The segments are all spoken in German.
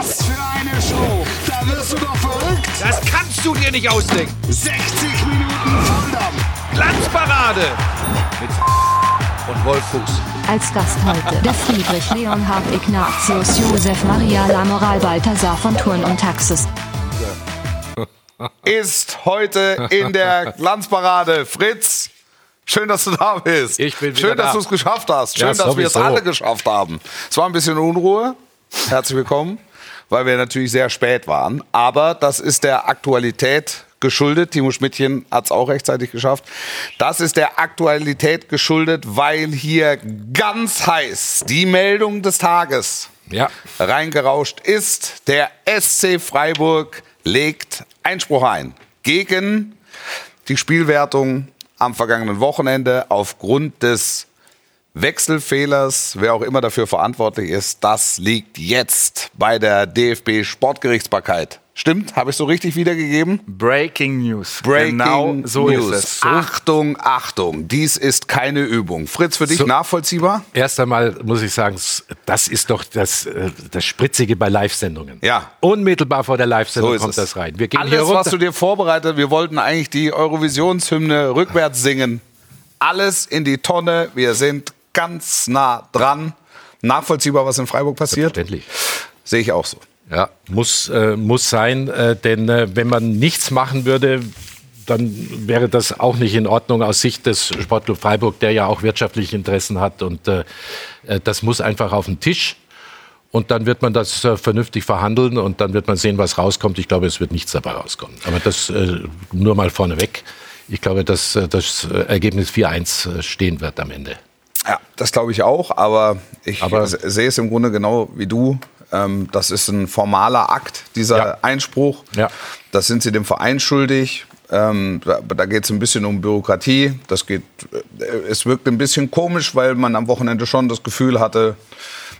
Was für eine Show! Da wirst du doch verrückt! Das kannst du dir nicht ausdenken. 60 Minuten Volldampf! Glanzparade mit und Wolf Fuß. Als Gast heute der Friedrich Leonhard Ignatius Josef Maria Lamoral Balthasar von Thurn und Taxis. ist heute in der Glanzparade. Fritz, schön, dass du da bist. Ich bin wieder Schön, dass da. du es geschafft hast. Schön, Ja, dass wir es sowieso. alle geschafft haben. Es war ein bisschen Unruhe. Herzlich willkommen, weil wir natürlich sehr spät waren. Aber das ist der Aktualität geschuldet. Timo Schmidtchen hat es auch rechtzeitig geschafft. Das ist der Aktualität geschuldet, weil hier ganz heiß die Meldung des Tages Ja. reingerauscht ist. Der SC Freiburg legt Einspruch ein gegen die Spielwertung am vergangenen Wochenende aufgrund des Wechselfehlers, wer auch immer dafür verantwortlich ist, das liegt jetzt bei der DFB Sportgerichtsbarkeit. Stimmt? Habe ich so richtig wiedergegeben? Breaking News. Breaking genau so News. ist es. So, Achtung, Achtung, dies ist keine Übung. Fritz, für dich So- nachvollziehbar? Erst einmal muss ich sagen, das ist doch das, äh, das Spritzige bei Live-Sendungen. Ja. Unmittelbar vor der Live-Sendung So kommt es. das rein. Wir gehen Alles, hier runter. was du dir vorbereitet, wir wollten eigentlich die Eurovisionshymne rückwärts singen. Alles in die Tonne. Wir sind ganz nah dran. Nachvollziehbar, was in Freiburg passiert? Selbstverständlich. Sehe ich auch so. Ja, muss, äh, muss sein, äh, denn äh, wenn man nichts machen würde, dann wäre das auch nicht in Ordnung aus Sicht des Sportclub Freiburg, der ja auch wirtschaftliche Interessen hat. Und äh, äh, das muss einfach auf den Tisch. Und dann wird man das äh, vernünftig verhandeln und dann wird man sehen, was rauskommt. Ich glaube, es wird nichts dabei rauskommen. Aber das äh, nur mal vorneweg. Ich glaube, dass äh, das äh, Ergebnis 4-1 äh, stehen wird am Ende. Ja, das glaube ich auch, aber ich Aber- se- sehe es im Grunde genau wie du. Ähm, das ist ein formaler Akt, dieser Ja. Einspruch. Ja. Das sind sie dem Verein schuldig. Ähm, da da geht es ein bisschen um Bürokratie. Das geht, äh, es wirkt ein bisschen komisch, weil man am Wochenende schon das Gefühl hatte,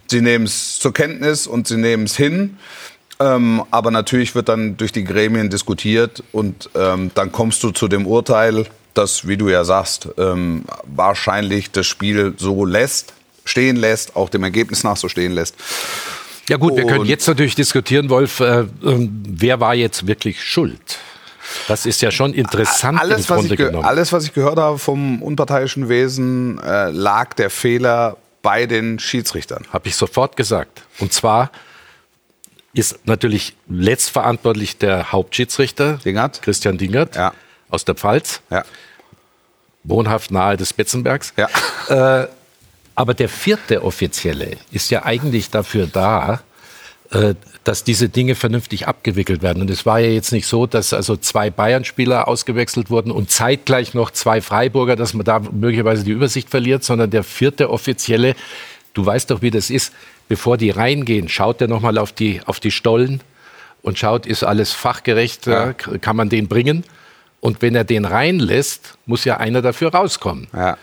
sie nehmen es zur Kenntnis und sie nehmen es hin. Ähm, aber natürlich wird dann durch die Gremien diskutiert und ähm, dann kommst du zu dem Urteil, das, wie du ja sagst, ähm, wahrscheinlich das Spiel so lässt, stehen lässt, auch dem Ergebnis nach so stehen lässt. Ja gut, wir können jetzt natürlich diskutieren, Wolf, äh, ähm, wer war jetzt wirklich schuld? Das ist ja schon interessant Alles im was, Grunde genommen. alles, was ich gehört habe vom unparteiischen Wesen, äh, lag der Fehler bei den Schiedsrichtern. Habe ich sofort gesagt. Und zwar ist natürlich letztverantwortlich der Hauptschiedsrichter, Dingert? Christian Dingert, Ja. Aus der Pfalz, Ja. wohnhaft nahe des Betzenbergs. Ja. Äh, aber der vierte Offizielle ist ja eigentlich dafür da, äh, dass diese Dinge vernünftig abgewickelt werden. Und es war ja jetzt nicht so, dass also zwei Bayern-Spieler ausgewechselt wurden und zeitgleich noch zwei Freiburger, dass man da möglicherweise die Übersicht verliert, sondern der vierte Offizielle, du weißt doch, wie das ist, bevor die reingehen, schaut er nochmal auf die, auf die Stollen und schaut, ist alles fachgerecht, Ja. äh, kann man den bringen? Und wenn er den reinlässt, muss ja einer dafür rauskommen ja.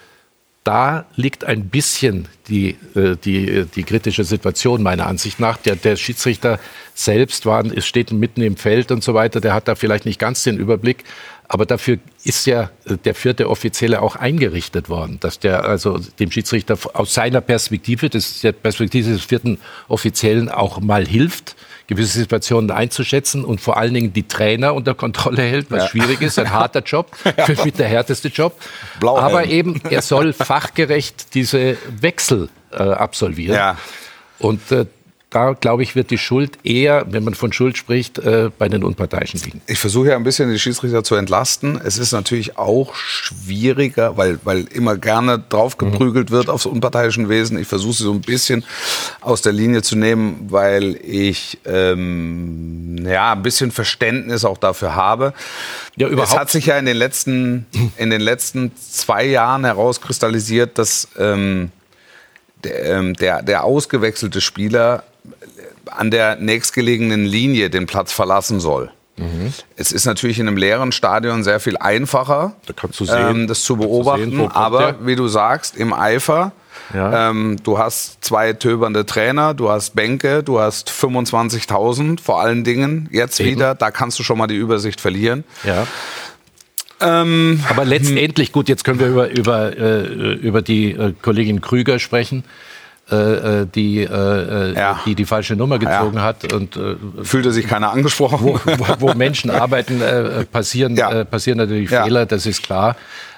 da liegt ein bisschen die, äh, die, die kritische Situation meiner Ansicht nach. Der, der Schiedsrichter selbst war, steht mitten im Feld und so weiter, der hat da vielleicht nicht ganz den Überblick. Aber dafür ist ja äh, der vierte Offizielle auch eingerichtet worden, dass der also dem Schiedsrichter aus seiner Perspektive, das ist der Perspektive des vierten Offiziellen auch mal hilft, gewisse Situationen einzuschätzen und vor allen Dingen die Trainer unter Kontrolle hält, was Ja. schwierig ist, ein harter Job, mit der härteste Job. Blauhelm. Aber eben, er soll fachgerecht diese Wechsel äh, absolvieren. Ja. Und äh, da, glaube ich, wird die Schuld eher, wenn man von Schuld spricht, äh, bei den Unparteiischen liegen. Ich versuche ja ein bisschen die Schiedsrichter zu entlasten. Es ist natürlich auch schwieriger, weil, weil immer gerne draufgeprügelt wird aufs unparteiischen Wesen. Ich versuche sie so ein bisschen aus der Linie zu nehmen, weil ich ähm, ja ein bisschen Verständnis auch dafür habe. Ja, Es überhaupt. hat sich ja in den letzten, in den letzten zwei Jahren herauskristallisiert, dass ähm, der, ähm, der, der ausgewechselte Spieler an der nächstgelegenen Linie den Platz verlassen soll. Es ist natürlich in einem leeren Stadion sehr viel einfacher, Da sehen, ähm, das zu beobachten. sehen, aber wie du sagst, im Eifer, Ja. ähm, du hast zwei töbernde Trainer, du hast Bänke, du hast 25.000 vor allen Dingen jetzt Eben. wieder. Da kannst du schon mal die Übersicht verlieren. Ja. Ähm, Aber letztendlich, gut, jetzt können wir über, über, äh, über die äh, Kollegin Krüger sprechen. äh, die, äh, Ja. die die falsche Nummer gezogen Ja. hat und äh, Fühlte sich keiner angesprochen. wo, wo, wo Menschen arbeiten, äh, passieren, Ja. äh, passieren natürlich. Fehler, das ist klar.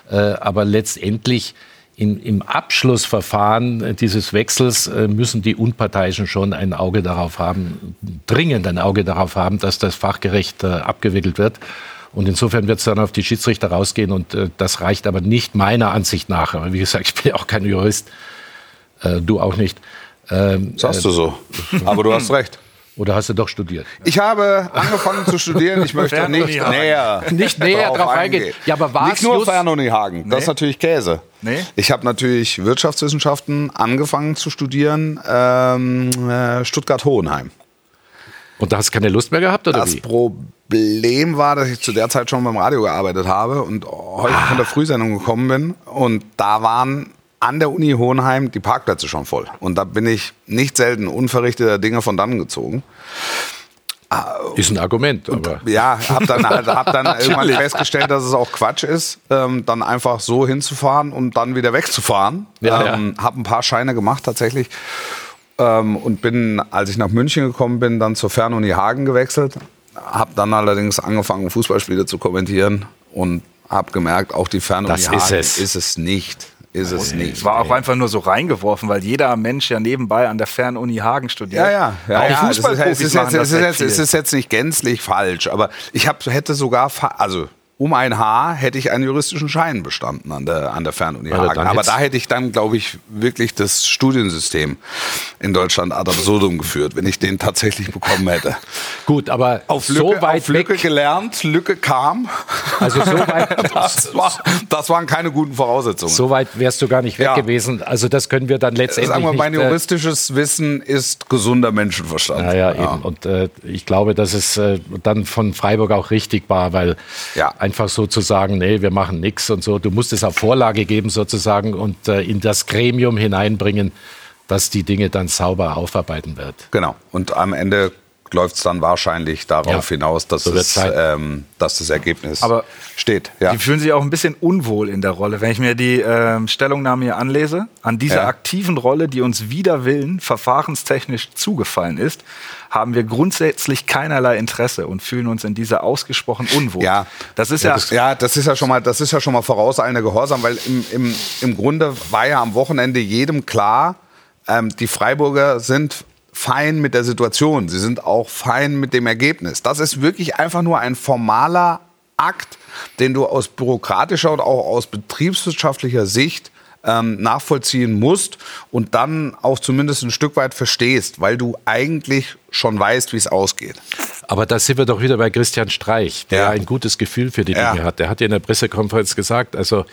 Äh, aber letztendlich in, im Abschlussverfahren äh, dieses Wechsels äh, müssen die Unparteiischen schon ein Auge darauf haben, dringend ein Auge darauf haben, dass das fachgerecht äh, abgewickelt wird. Und insofern wird es dann auf die Schiedsrichter rausgehen und äh, das reicht aber nicht meiner Ansicht nach. Aber wie gesagt, ich bin ja auch kein Jurist, äh, du auch nicht. Ähm, Sagst du so. Aber du hast recht. oder hast du doch studiert? Ich habe angefangen zu studieren. Ich möchte nicht näher, Nicht näher drauf eingehen. Ja, aber war's Nicht nur just- Fernunihagen. Das ist natürlich Käse. Nee? Ich habe natürlich Wirtschaftswissenschaften angefangen zu studieren. Ähm, äh, Stuttgart-Hohenheim. Und da hast du keine Lust mehr gehabt, oder Das wie? Problem war, dass ich zu der Zeit schon beim Radio gearbeitet habe und heute von der Frühsendung gekommen bin. Und da waren an der Uni Hohenheim die Parkplätze schon voll. Und da bin ich nicht selten unverrichteter Dinge von dann gezogen. Ist ein Argument, aber Ja, hab dann, halt, hab dann irgendwann festgestellt, dass es auch Quatsch ist, ähm, dann einfach so hinzufahren und dann wieder wegzufahren. Ja, ähm, Hab ein paar Scheine gemacht tatsächlich ähm, und bin, als ich nach München gekommen bin, dann zur Fernuni Hagen gewechselt. Hab dann allerdings angefangen, Fußballspiele zu kommentieren und hab gemerkt, auch die Fernuni Das ist Hagen es. ist es nicht. Ist es nicht. Es war auch einfach nur so reingeworfen, weil jeder Mensch ja nebenbei an der Fernuni Hagen studiert. Ja, ja, ja. Auch ja es, ist, Fußballprofis es, ist machen jetzt, das es, ist jetzt, es viel. ist jetzt nicht gänzlich falsch, aber ich hab, hätte sogar, also um ein Haar hätte ich einen juristischen Schein bestanden an der, an der Fernuni Also Hagen. Aber da hätte ich dann, glaube ich, wirklich das Studiensystem in Deutschland ad absurdum geführt, wenn ich den tatsächlich bekommen hätte. gut, aber Auf Lücke, so weit auf Lücke weg, gelernt, Lücke kam. also so weit, Das, war, das waren keine guten Voraussetzungen. so weit wärst du gar nicht weg Ja. gewesen. Also das können wir dann letztendlich Sagen wir, mein nicht. äh, juristisches Wissen ist gesunder Menschenverstand. Ja, ja, eben. Und äh, ich glaube, dass es äh, dann von Freiburg auch richtig war, weil Ja. Einfach so zu sagen, nee, wir machen nichts und so. Du musst es auf Vorlage geben sozusagen und äh, in das Gremium hineinbringen, dass die Dinge dann sauber aufarbeiten wird. Genau. Und am Ende läuft es dann wahrscheinlich darauf Ja, hinaus, dass, so es, ähm, dass das Ergebnis Aber steht. Ja. Die fühlen sich auch ein bisschen unwohl in der Rolle. Wenn ich mir die ähm, Stellungnahme hier anlese, an dieser Ja. aktiven Rolle, die uns wider Willen verfahrenstechnisch zugefallen ist, haben wir grundsätzlich keinerlei Interesse und fühlen uns in dieser ausgesprochen unwohl. Ja, das ist ja, ja, das, ja, das ist ja schon mal, das ist ja schon mal vorauseilender Gehorsam, weil im, im, im Grunde war ja am Wochenende jedem klar, ähm, die Freiburger sind fein mit der Situation. Sie sind auch fein mit dem Ergebnis. Das ist wirklich einfach nur ein formaler Akt, den du aus bürokratischer und auch aus betriebswirtschaftlicher Sicht ähm, nachvollziehen musst und dann auch zumindest ein Stück weit verstehst, weil du eigentlich schon weißt, wie es ausgeht. Aber da sind wir doch wieder bei Christian Streich, der Ja. ein gutes Gefühl für die Ja. Dinge hat. Der hat ja in der Pressekonferenz gesagt, also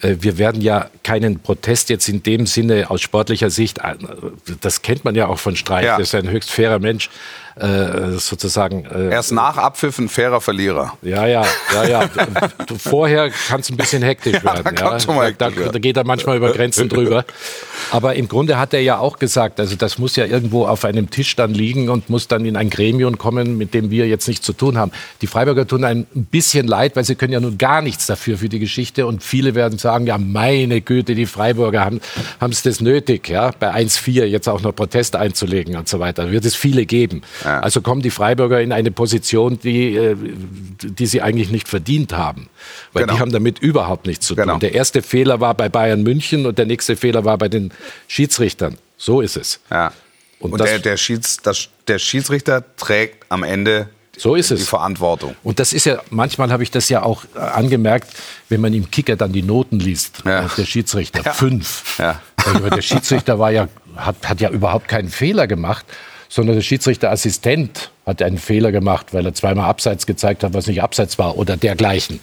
wir werden ja keinen Protest jetzt in dem Sinne aus sportlicher Sicht, äh, das kennt man ja auch von Streich, Ja. der ist ein höchst fairer Mensch, äh, sozusagen. Äh, Erst nach Abpfiff ein fairer Verlierer. ja, ja, ja, ja. Du, vorher kann es ein bisschen hektisch werden. da mal da, da, da geht er manchmal über Grenzen drüber. Aber im Grunde hat er ja auch gesagt, also das muss ja irgendwo auf einem Tisch dann liegen und muss dann in ein Gremium kommen, mit dem wir jetzt nichts zu tun haben. Die Freiburger tun ein bisschen leid, weil sie können ja nun gar nichts dafür für die Geschichte und viele werden sagen, ja meine Güte, die Freiburger haben es das nötig, ja, bei 1-4 jetzt auch noch Protest einzulegen und so weiter. Wird es viele geben. Also kommen die Freiburger in eine Position, die, äh, die sie eigentlich nicht verdient haben. Weil Genau. die haben damit überhaupt nichts zu tun. Genau. Der erste Fehler war bei Bayern München und der nächste Fehler war bei den Schiedsrichtern. So ist es. Ja. Und Und, der, der, Schieds, das, der Schiedsrichter trägt am Ende So ist die es. Verantwortung. Und das ist ja, manchmal habe ich das ja auch äh, angemerkt, wenn man im Kicker dann die Noten liest, Ja. äh, der Schiedsrichter, Ja. fünf. Ja. Der Schiedsrichter war ja, hat, hat ja überhaupt keinen Fehler gemacht, sondern der Schiedsrichterassistent hat einen Fehler gemacht, weil er zweimal Abseits gezeigt hat, was nicht Abseits war oder dergleichen.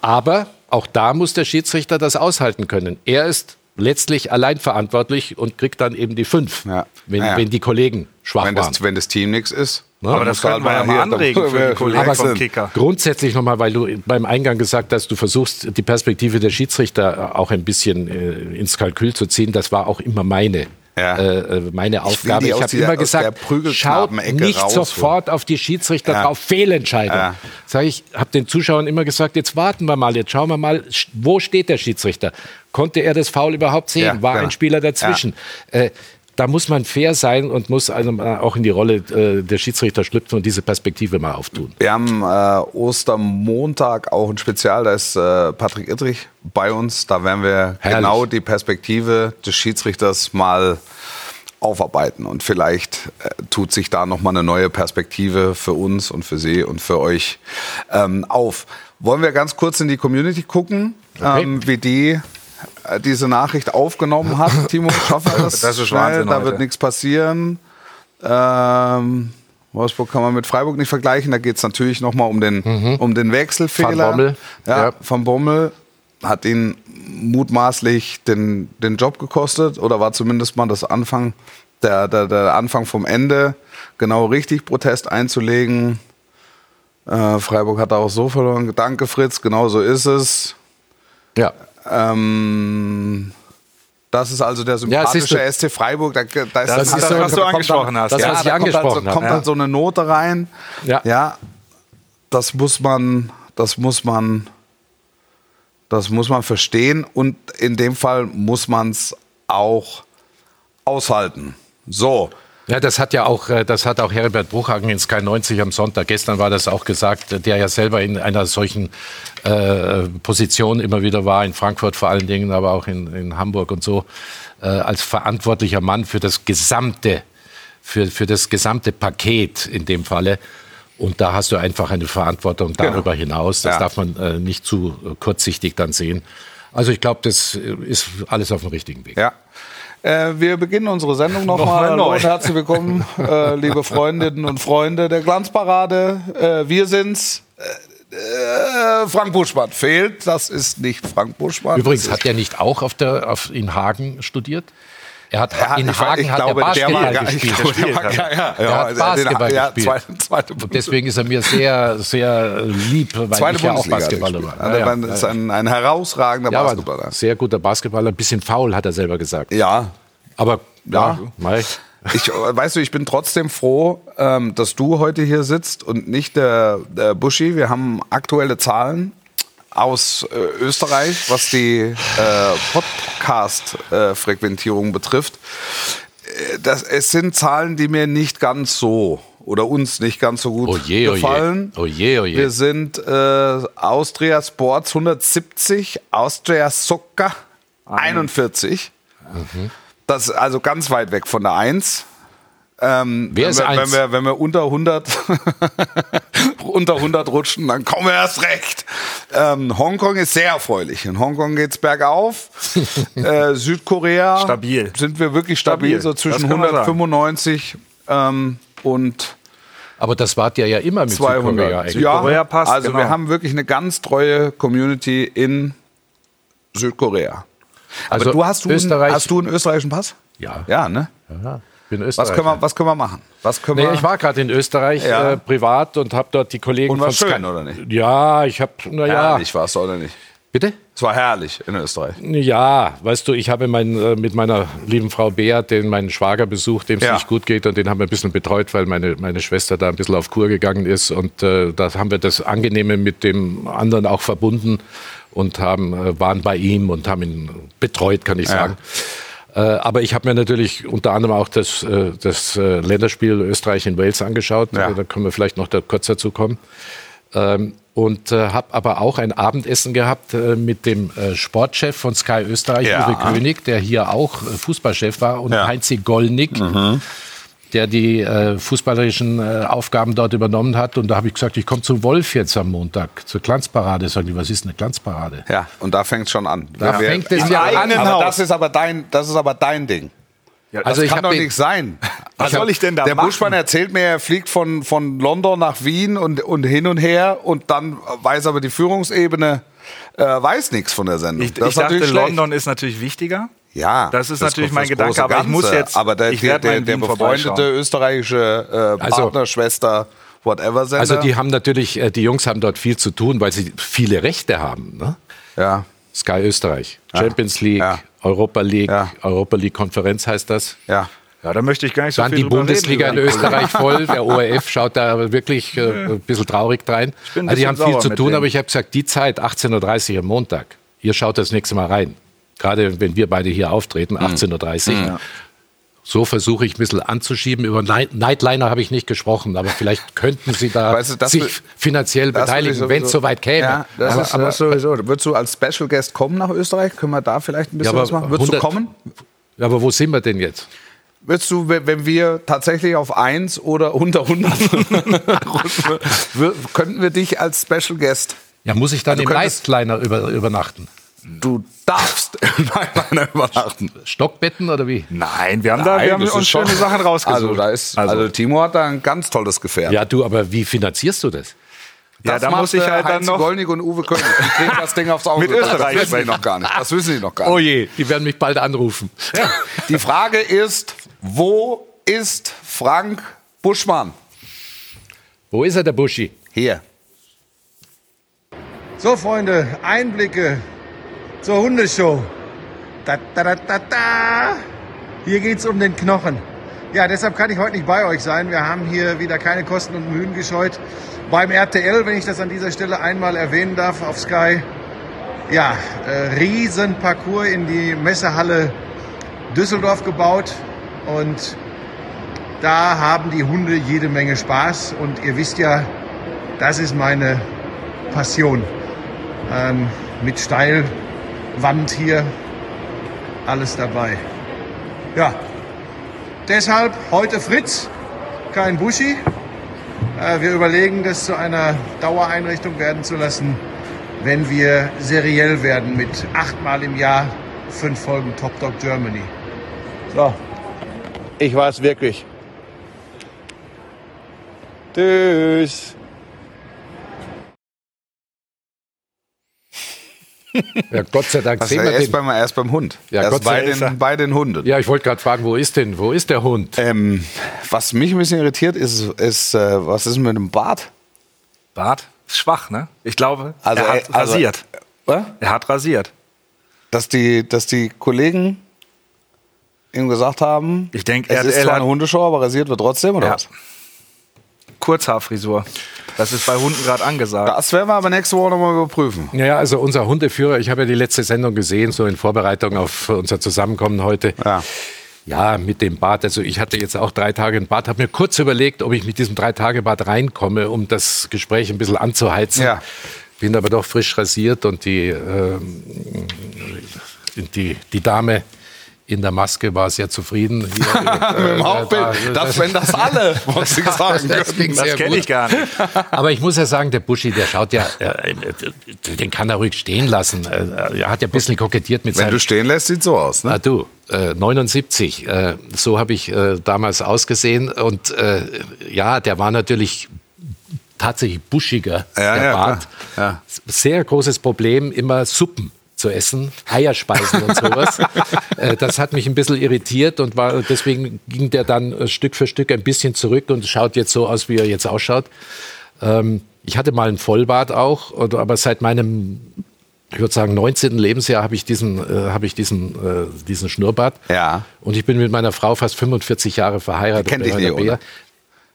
Aber auch da muss der Schiedsrichter das aushalten können. Er ist letztlich allein verantwortlich und kriegt dann eben die fünf, Ja. wenn, Ja, ja. wenn die Kollegen schwach Wenn waren. das, wenn das Team nichts ist. Aber dann das musst du könnten wir ja mal anregen für die Kollegen Aber vom Kicker. Grundsätzlich nochmal, weil du beim Eingang gesagt hast, du versuchst die Perspektive der Schiedsrichter auch ein bisschen äh, ins Kalkül zu ziehen. Das war auch immer meine. Ja. Äh, meine Aufgabe. Ich aus habe immer gesagt, schaut nicht rausholen. sofort auf die Schiedsrichter Ja. drauf, Fehlentscheidung. Ja. Sag ich, habe den Zuschauern immer gesagt, jetzt warten wir mal, jetzt schauen wir mal, wo steht der Schiedsrichter? Konnte er das Foul überhaupt sehen? Ja, War genau. ein Spieler dazwischen? Äh, da muss man fair sein und muss äh, auch in die Rolle äh, der Schiedsrichter schlüpfen und diese Perspektive mal auftun. Wir haben äh, Ostermontag auch ein Spezial, da ist äh, Patrick Ittrich bei uns. Da werden wir Herrlich. genau die Perspektive des Schiedsrichters mal aufarbeiten. Und vielleicht äh, tut sich da nochmal eine neue Perspektive für uns und für Sie und für euch ähm, auf. Wollen wir ganz kurz in die Community gucken, Okay. ähm, wie die diese Nachricht aufgenommen hat, Timo? Schaffen wir das? Das ist schnell? Wahnsinn Da heute. wird nichts passieren. Ähm, Wolfsburg kann man mit Freiburg nicht vergleichen. Da geht es natürlich nochmal um den, um den Wechselfehler. Mhm. Van Bommel. Ja, Ja. Van Bommel hat ihn mutmaßlich den, den Job gekostet oder war zumindest mal das Anfang, der, der, der Anfang vom Ende, genau richtig Protest einzulegen. Äh, Freiburg hat da auch so verloren. Danke, Fritz, genau so ist es. Ja. Ähm, das ist also der Ja, sympathische du. SC Freiburg. Da, da ist, Das da ist da so, was du kommt angesprochen hast. Das, ja, was ich da kommt, angesprochen so, habe. kommt halt so eine Note rein. Ja. ja, das muss man, das muss man, das muss man verstehen und in dem Fall muss man es auch aushalten. So, Ja, das hat ja auch, äh, das hat auch Herbert Bruchhagen in Sky 90 am Sonntag, gestern war das auch gesagt, der ja selber in einer solchen äh, Position immer wieder war, in Frankfurt vor allen Dingen, aber auch in, in Hamburg und so, äh, als verantwortlicher Mann für das gesamte, für, für das gesamte Paket in dem Falle. Und da hast du einfach eine Verantwortung darüber hinaus. Das Ja. darf man äh, nicht zu kurzsichtig dann sehen. Also ich glaube, das äh, ist alles auf dem richtigen Weg. Ja. Äh, wir beginnen unsere Sendung nochmal. Nochmal Hallo herzlich willkommen, äh, liebe Freundinnen und Freunde der Glanzparade. Äh, wir sind's. Äh, äh, Frank Buschmann fehlt. Das ist nicht Frank Buschmann. Übrigens hat er nicht auch auf der, auf, in Hagen studiert? Er hat, Ja, in ich- Hagen ich hat glaube, er der war Basketball gar- ich gespielt. glaube, der war- ja, ja, Er ja, hat den- Basketball ja, gespielt. Zweite, zweite deswegen ist er mir sehr, sehr lieb, weil zweite ich ja auch Bundesliga. Basketballer gespielt. war. Also, man ist ein, ein herausragender Ja, Basketballer. sehr guter Basketballer, ein bisschen faul, hat er selber gesagt. Ja, Aber ja, Ja. Ich, weißt du, ich bin trotzdem froh, ähm, dass du heute hier sitzt und nicht der, der Buschi. Wir haben aktuelle Zahlen aus äh, Österreich, was die äh, Podcast-Frequentierung betrifft. Äh, das, es sind Zahlen, die mir nicht ganz so oder uns nicht ganz so gut Oh je, oh je. gefallen. Oh je, oh je. Wir sind äh, Austria Sports 170, Austria Soccer 41. Das ist also ganz weit weg von der 1. Ähm, Wer wenn, ist wir, wenn, eins? wir, wenn wir unter 100, unter 100 rutschen, dann kommen wir erst recht. Ähm, Hongkong ist sehr erfreulich. In Hongkong geht's bergauf. äh, Südkorea Stabil. sind wir wirklich stabil, Stabil. so zwischen kann man sagen. 195 ähm, und Aber das wart ihr ja immer mit 200. Südkorea eigentlich. Ja, Südkorea passt, also genau. wir haben wirklich eine ganz treue Community in Südkorea. Also Aber du hast du, Österreich- einen, hast du einen österreichischen Pass? Ja. Ja, ne? Ja, bin Was Österreicher. können wir, was können wir machen? Was können Nee, wir? ich war gerade in Österreich Ja. äh, privat und habe dort die Kollegen Und war von schön, Sky- oder nicht? Ja, ich habe, naja. herrlich war es oder nicht? Bitte? Es war herrlich in Österreich. Ja, weißt du, ich habe mein, äh, mit meiner lieben Frau Beat den meinen Schwager besucht, dem es Ja. nicht gut geht und den haben wir ein bisschen betreut, weil meine, meine Schwester da ein bisschen auf Kur gegangen ist und äh, da haben wir das Angenehme mit dem anderen auch verbunden und haben, äh, waren bei ihm und haben ihn betreut, kann ich sagen. Äh, aber ich habe mir natürlich unter anderem auch das, äh, das äh, Länderspiel Österreich in Wales angeschaut. Ja. Äh, Da können wir vielleicht noch da kurz dazu kommen. Ähm, und äh, habe aber auch ein Abendessen gehabt äh, mit dem äh, Sportchef von Sky Österreich, Ja. Uwe König, der hier auch äh, Fußballchef war, und Ja. Mhm. Heinzi Gollnick, der die äh, fußballerischen äh, Aufgaben dort übernommen hat. Und da habe ich gesagt, ich komme zu Wolf jetzt am Montag, zur Glanzparade. Sagen die, was ist eine Glanzparade? Ja, und da fängt es schon an. Da Wir- fängt es ja an. Aber das Das ist aber dein, das ist aber dein Ding. Ja, Also das ich kann doch nicht sein. Was soll ich denn da Der machen? Buschmann erzählt mir, er fliegt von, von London nach Wien und, und hin und her und dann weiß aber die Führungsebene äh, weiß nichts von der Sendung. Ich, das ich dachte. London ist natürlich wichtiger. Ja, Das ist natürlich mein das Gedanke, aber ich muss jetzt- Aber der, ich der, der, in der befreundete österreichische äh, Also- Partner, Schwester, whatever Sender. Also die haben natürlich, äh, die Jungs haben dort viel zu tun, weil sie viele Rechte haben. Ne? ja, Sky Österreich, Champions League, Ja. Europa League, Ja. Europa League Konferenz heißt das. ja. Ja, da möchte ich gar nicht so Dann viel die Bundesliga in reden. Österreich voll. Der ORF schaut da wirklich äh, ein bisschen traurig rein. Also die haben viel zu tun, denen. aber ich habe gesagt, die Zeit, 18.30 Uhr am Montag, ihr schaut das nächste Mal rein. Gerade wenn wir beide hier auftreten, Mhm. 18.30 Uhr. So versuche ich ein bisschen anzuschieben. Über Night- Nightliner habe ich nicht gesprochen, aber vielleicht könnten Sie da Weißt du, das sich will- finanziell Das beteiligen, wenn es soweit käme. Ja, das aber, ist, aber, das sowieso. Würdest du als Special Guest kommen nach Österreich? Können wir da vielleicht ein bisschen Ja, was machen? Würdest 100 du kommen? aber wo sind wir denn jetzt? Würdest du, wenn wir tatsächlich auf 1 oder unter 100 wir- könnten wir dich als Special Guest Ja, muss ich dann Du im Nightliner über, übernachten? Du darfst in meiner übernachten. Stockbetten oder wie? Nein, wir haben da wir haben uns schöne Sachen rausgesucht. Also, da ist, also, Timo hat da ein ganz tolles Gefährt. Ja, du, aber wie finanzierst du das? ja, Das da macht, muss ich äh, halt dann Heinz noch. Golnig und Uwe König. Die kriegen das Ding aufs Auge. Mit Österreich Das wissen die noch gar nicht. Das wissen die noch gar nicht. Oh je, die werden mich bald anrufen. Die Frage ist, wo ist Frank Buschmann? Wo ist er, der Buschi? Hier. So, Freunde, Einblicke zur Hundeshow. Da, da, da, da, da. Hier geht's um den Knochen. Ja, deshalb kann ich heute nicht bei euch sein. Wir haben hier wieder keine Kosten und Mühen gescheut. Beim RTL, wenn ich das an dieser Stelle einmal erwähnen darf, auf Sky. Ja, äh, riesen Parcours in die Messehalle Düsseldorf gebaut. Und da haben die Hunde jede Menge Spaß. Und ihr wisst ja, das ist meine Passion ähm, mit Steilwand hier, alles dabei. Ja, deshalb heute Fritz, kein Buschi. Äh, wir überlegen, das zu einer Dauereinrichtung werden zu lassen, wenn wir seriell werden mit achtmal im Jahr fünf Folgen Top Dog Germany. So, ich war es wirklich. Tschüss. Ja, Gott sei Dank Das sehen ist wir erst den. beim, erst beim Hund. Ja, erst Gott sei bei, Dank ist er- den, bei den Hunden. Ja, ich wollte gerade fragen, wo ist denn, wo ist der Hund? Ähm, was mich ein bisschen irritiert, ist, ist äh, was ist mit dem Bart? Bart ist schwach, ne? Ich glaube, Also, er hat also- rasiert. Was? Er hat rasiert. Dass die, dass die Kollegen ihm gesagt haben, Ich denk, es er- ist zwar eine Hundeshow, aber rasiert wird trotzdem, oder Ja. was? Kurzhaarfrisur. Das ist bei Hunden gerade angesagt. Das werden wir aber nächste Woche nochmal überprüfen. Naja, also unser Hundeführer, ich habe ja die letzte Sendung gesehen, so in Vorbereitung auf unser Zusammenkommen heute. Ja. Ja, mit dem Bad. Also ich hatte jetzt auch drei Tage ein Bad, habe mir kurz überlegt, ob ich mit diesem drei Tage Bad reinkomme, um das Gespräch ein bisschen anzuheizen. Ja. Bin aber doch frisch rasiert und die, ähm, die, die Dame in der Maske war sehr zufrieden. Hier, äh, Im Hauptbild. da- Das, wenn das alle von sich sagen das das sehr kenne ich gar nicht. Aber ich muss ja sagen, der Buschi, der schaut ja, äh, äh, den kann er ruhig stehen lassen. Äh, Er hat ja ein bisschen kokettiert mit Wenn seinem... du stehen lässt, sieht so aus. Ne? Ah, du, äh, 79, äh, so habe ich äh, damals ausgesehen. Und äh, ja, der war natürlich tatsächlich buschiger, Ja, der ja, Bart. Ja. Sehr großes Problem, immer Suppen zu essen, Eierspeisen und sowas. äh, das hat mich ein bisschen irritiert und war, deswegen ging der dann äh, Stück für Stück ein bisschen zurück und schaut jetzt so aus, wie er jetzt ausschaut. Ähm, ich hatte mal einen Vollbart auch, aber seit meinem, ich würde sagen, 19. Lebensjahr habe ich diesen, äh, habe ich diesen, äh, diesen Schnurrbart. Ja. Und ich bin mit meiner Frau fast 45 Jahre verheiratet. Kennt dich nicht, oder?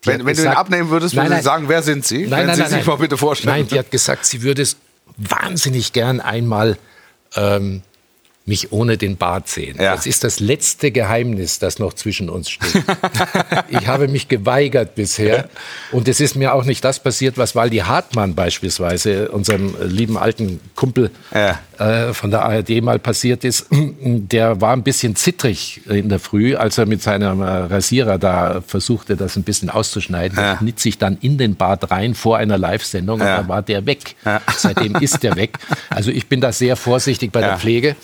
Wenn, wenn du ihn gesagt- abnehmen würdest, Nein, würde sie sagen, wer sind Sie? Nein, wenn nein, Sie nein, sich mal bitte vorstellen. Nein, die hat gesagt, sie würde es wahnsinnig gern einmal ähm, mich ohne den Bart sehen. Ja. Das ist das letzte Geheimnis, das noch zwischen uns steht. ich habe mich geweigert bisher. Und es ist mir auch nicht das passiert, was Waldi Hartmann beispielsweise, unserem lieben alten Kumpel Ja. äh, von der ARD mal passiert ist. Der war ein bisschen zittrig in der Früh, als er mit seinem äh, Rasierer da versuchte, das ein bisschen auszuschneiden. Ja. Schnitt sich dann in den Bart rein vor einer Live-Sendung Ja. und da war der weg. Seitdem ist der weg. Also ich bin da sehr vorsichtig bei der Pflege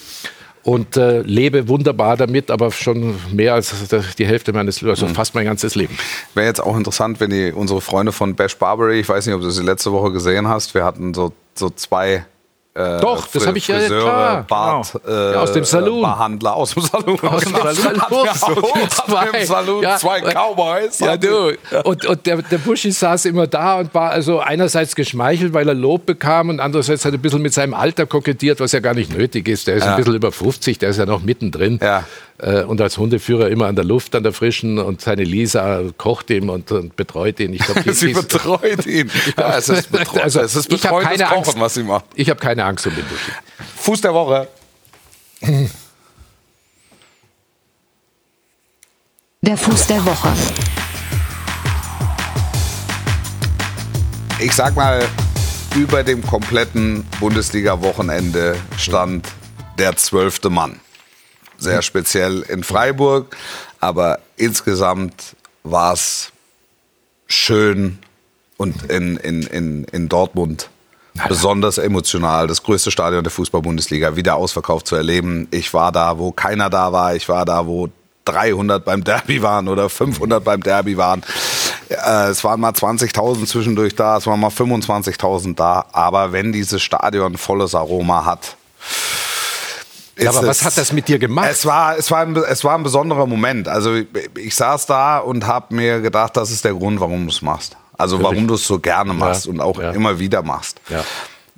und äh, lebe wunderbar damit, aber schon mehr als die Hälfte meines, Mhm. also fast mein ganzes Leben. Wäre jetzt auch interessant, wenn die unsere Freunde von Bash Barbary, ich weiß nicht, ob du sie letzte Woche gesehen hast, wir hatten so, so zwei äh, Doch, das Fri- hab ich ja, Friseure, klar. Bart, äh, Ja, aus dem Saloon. Behandler aus dem Saloon. Aus dem Genau. Saloon. Aus dem Saloon. Ja. Zwei Cowboys. Ja, du. Und, und der, der Buschi saß immer da und war also einerseits geschmeichelt, weil er Lob bekam und andererseits hat er ein bisschen mit seinem Alter kokettiert, was ja gar nicht nötig ist. Der ist Ja. ein bisschen über 50, der ist ja noch mittendrin. Ja. Äh, Und als Hundeführer immer an der Luft, an der frischen und seine Lisa kocht ihm und, und betreut ihn. Ich glaub, Sie betreut ihn. Ja, es ist, betreu Also, es ist betreutes Kochen, Angst. was sie macht. Ich habe keine Angst um den Buschi. Fuß der Woche. Der Fuß der Woche. Ich sag mal, über dem kompletten Bundesliga-Wochenende stand der zwölfte Mann. Sehr speziell in Freiburg, aber insgesamt war es schön und in, in, in, in Dortmund besonders emotional, das größte Stadion der Fußball-Bundesliga wieder ausverkauft zu erleben. Ich war da, wo keiner da war. Ich war da, wo 300 beim Derby waren oder 500 beim Derby waren. Äh, es waren mal 20.000 zwischendurch da, es waren mal 25.000 da. Aber wenn dieses Stadion volles Aroma hat, Ja, aber was hat das mit dir gemacht? Es war, es war, ein, es war ein besonderer Moment. Also ich, ich saß da und habe mir gedacht, das ist der Grund, warum du es machst. Also warum du es so gerne machst Ja, und auch ja. immer wieder machst. Ja.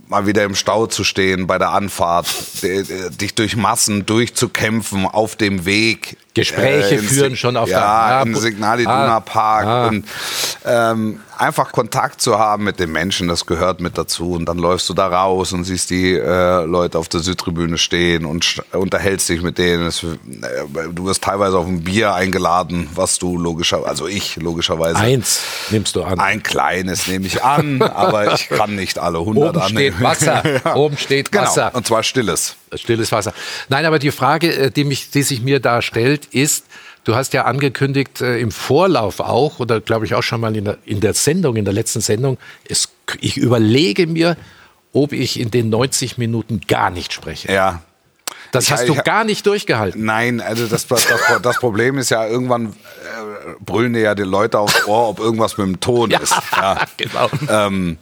Mal wieder im Stau zu stehen bei der Anfahrt, dich durch Massen durchzukämpfen auf dem Weg. Gespräche ins führen Sig- schon auf der- ja, Ja, im bu- Signal Ah, Iduna Park ah. und ähm, einfach Kontakt zu haben mit den Menschen, das gehört mit dazu. Und dann läufst du da raus und siehst die äh, Leute auf der Südtribüne stehen und unterhältst dich mit denen. Es, äh, du wirst teilweise auf ein Bier eingeladen, was du logischerweise, also ich logischerweise. Eins nimmst du an. Ein kleines nehme ich an, aber ich kann nicht alle 100 Oben annehmen. steht Wasser. Oben steht Genau, Wasser. und zwar stilles. Stilles Wasser. Nein, aber die Frage, äh, die, mich, die sich mir da stellt, ist, du hast ja angekündigt äh, im Vorlauf auch, oder glaube ich auch schon mal in der, in der Sendung, in der letzten Sendung, es, ich überlege mir, ob ich in den 90 Minuten gar nicht spreche. Ja. Das Ich- hast du ich- gar nicht durchgehalten. Nein, also das, das, das Problem ist ja, irgendwann äh, brüllen dir ja die Leute aufs Ohr, ob irgendwas mit dem Ton ist. Ja. genau. Ähm,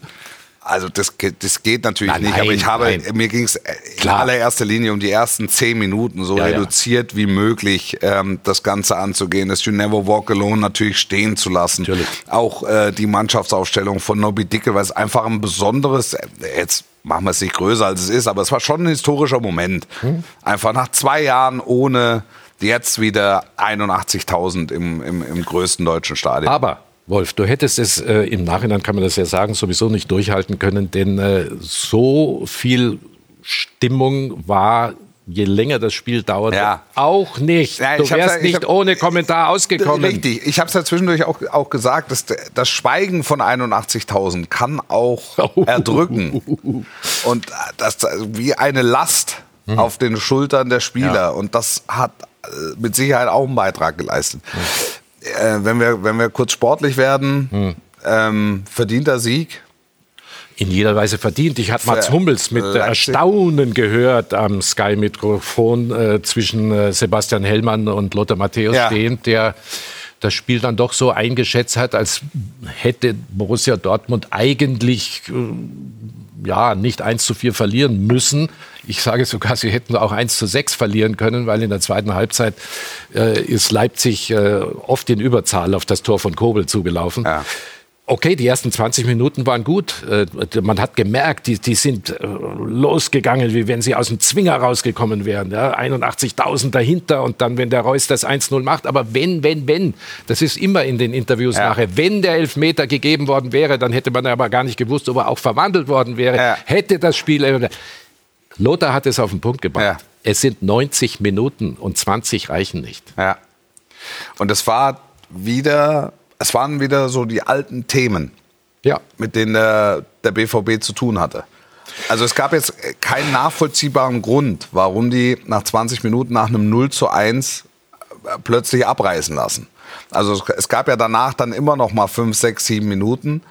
also das, geht- das geht natürlich Nein, nicht, aber nein, ich habe, nein. mir ging es in Klar. allererster Linie um die ersten zehn Minuten so Ja, ja. reduziert wie möglich ähm, das Ganze anzugehen, das You Never Walk Alone natürlich stehen zu lassen. Natürlich. Auch äh, die Mannschaftsaufstellung von Nobby Dickel, weil es einfach ein besonderes, äh, jetzt machen wir es nicht größer als es ist, aber es war schon ein historischer Moment. Hm. Einfach nach zwei Jahren ohne jetzt wieder 81.000 im, im, im größten deutschen Stadion. Aber Wolf, du hättest es äh, im Nachhinein, kann man das ja sagen, sowieso nicht durchhalten können, denn äh, so viel Stimmung war, je länger das Spiel dauerte, Ja. auch nicht. Ja, du wärst nicht hab- ohne Kommentar ausgekommen. Richtig. Ich habe es ja zwischendurch auch, auch gesagt, dass das Schweigen von 81.000 kann auch erdrücken. Und das wie eine Last auf den Schultern der Spieler. Ja. Und das hat äh, mit Sicherheit auch einen Beitrag geleistet. Äh, wenn, wir, wenn wir kurz sportlich werden, ähm, verdienter Sieg. In jeder Weise verdient. Ich hatte Mats Hummels mit Leipzig. Erstaunen gehört am Sky-Mikrofon äh, zwischen äh, Sebastian Hellmann und Lothar Matthäus Ja. stehend, der das Spiel dann doch so eingeschätzt hat, als hätte Borussia Dortmund eigentlich äh, ja, nicht 1 zu 4 verlieren müssen. Ich sage sogar, sie hätten auch 1 zu 6 verlieren können, weil in der zweiten Halbzeit äh, ist Leipzig äh, oft in Überzahl auf das Tor von Kobel zugelaufen. Ja. Okay, die ersten 20 Minuten waren gut. Äh, Man hat gemerkt, die, die sind äh, losgegangen, wie wenn sie aus dem Zwinger rausgekommen wären. Ja? 81.000 dahinter und dann, wenn der Reus das 1-0 macht. Aber wenn, wenn, wenn, das ist immer in den Interviews Ja. nachher, wenn der Elfmeter gegeben worden wäre, dann hätte man aber gar nicht gewusst, ob er auch verwandelt worden wäre. Ja. Hätte das Spiel... Lothar hat es auf den Punkt gebracht. Es sind 90 Minuten und 20 reichen nicht. Und es war wieder, es waren wieder so die alten Themen. Ja. mit denen der, der BVB zu tun hatte. Also es gab jetzt keinen nachvollziehbaren Grund, warum die nach 20 Minuten nach einem 0 zu 1 plötzlich abreißen lassen. Also es, es gab ja danach dann immer noch mal 5, 6, 7 Minuten.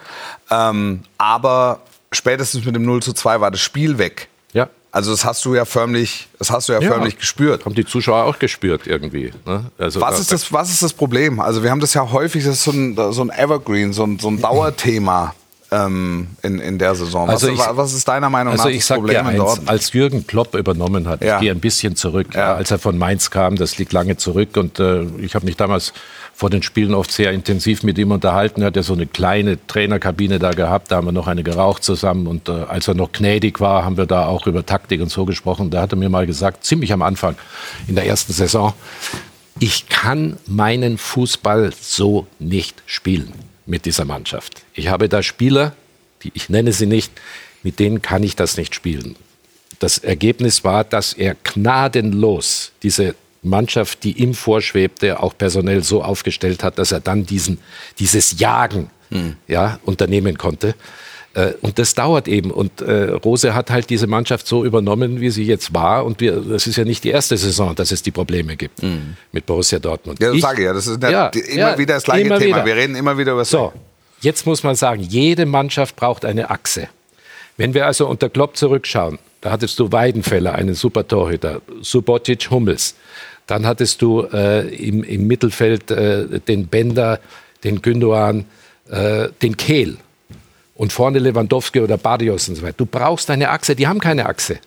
Ähm, aber spätestens mit dem 0 zu 2 war das Spiel weg. Ja. Also das hast du ja förmlich, das hast du ja, förmlich gespürt. Haben die Zuschauer auch gespürt irgendwie. Ne? Also Was da- ist, das, was ist das Problem? Also wir haben das ja häufig, das ist so ein, so ein Evergreen, so ein, so ein Dauerthema ähm, in, in der Saison. Also was, ich- was ist deiner Meinung Also nach ich das sag Problem dir in eins, Dortmund? als Jürgen Klopp übernommen hat, Ja. ich gehe ein bisschen zurück, ja. als er von Mainz kam, das liegt lange zurück und äh, ich habe mich damals vor den Spielen oft sehr intensiv mit ihm unterhalten. Er hat ja so eine kleine Trainerkabine da gehabt, da haben wir noch eine geraucht zusammen und äh, als er noch gnädig war, haben wir da auch über Taktik und so gesprochen. Da hat er mir mal gesagt, ziemlich am Anfang in der ersten Saison, ich kann meinen Fußball so nicht spielen mit dieser Mannschaft. Ich habe da Spieler, die ich nenne sie nicht, mit denen kann ich das nicht spielen. Das Ergebnis war, dass er gnadenlos diese Mannschaft, die ihm vorschwebte, auch personell so aufgestellt hat, dass er dann diesen, dieses Jagen ja, unternehmen konnte. Äh, Und das dauert eben. Und äh, Rose hat halt diese Mannschaft so übernommen, wie sie jetzt war. Und wir, das ist ja nicht die erste Saison, dass es die Probleme gibt mit Borussia Dortmund. Ja, das Ich- sage ich ja. Das ist ja, immer ja, wieder das gleiche Thema. wieder. Wir reden immer wieder über das So, jetzt muss man sagen, jede Mannschaft braucht eine Achse. Wenn wir also unter Klopp zurückschauen, da hattest du Weidenfeller, einen super Torhüter, Subotic, Hummels. Dann hattest du äh, im, im Mittelfeld äh, den Bender, den Gündogan, äh, den Kehl. Und vorne Lewandowski oder Barrios und so weiter. Du brauchst eine Achse, die haben keine Achse.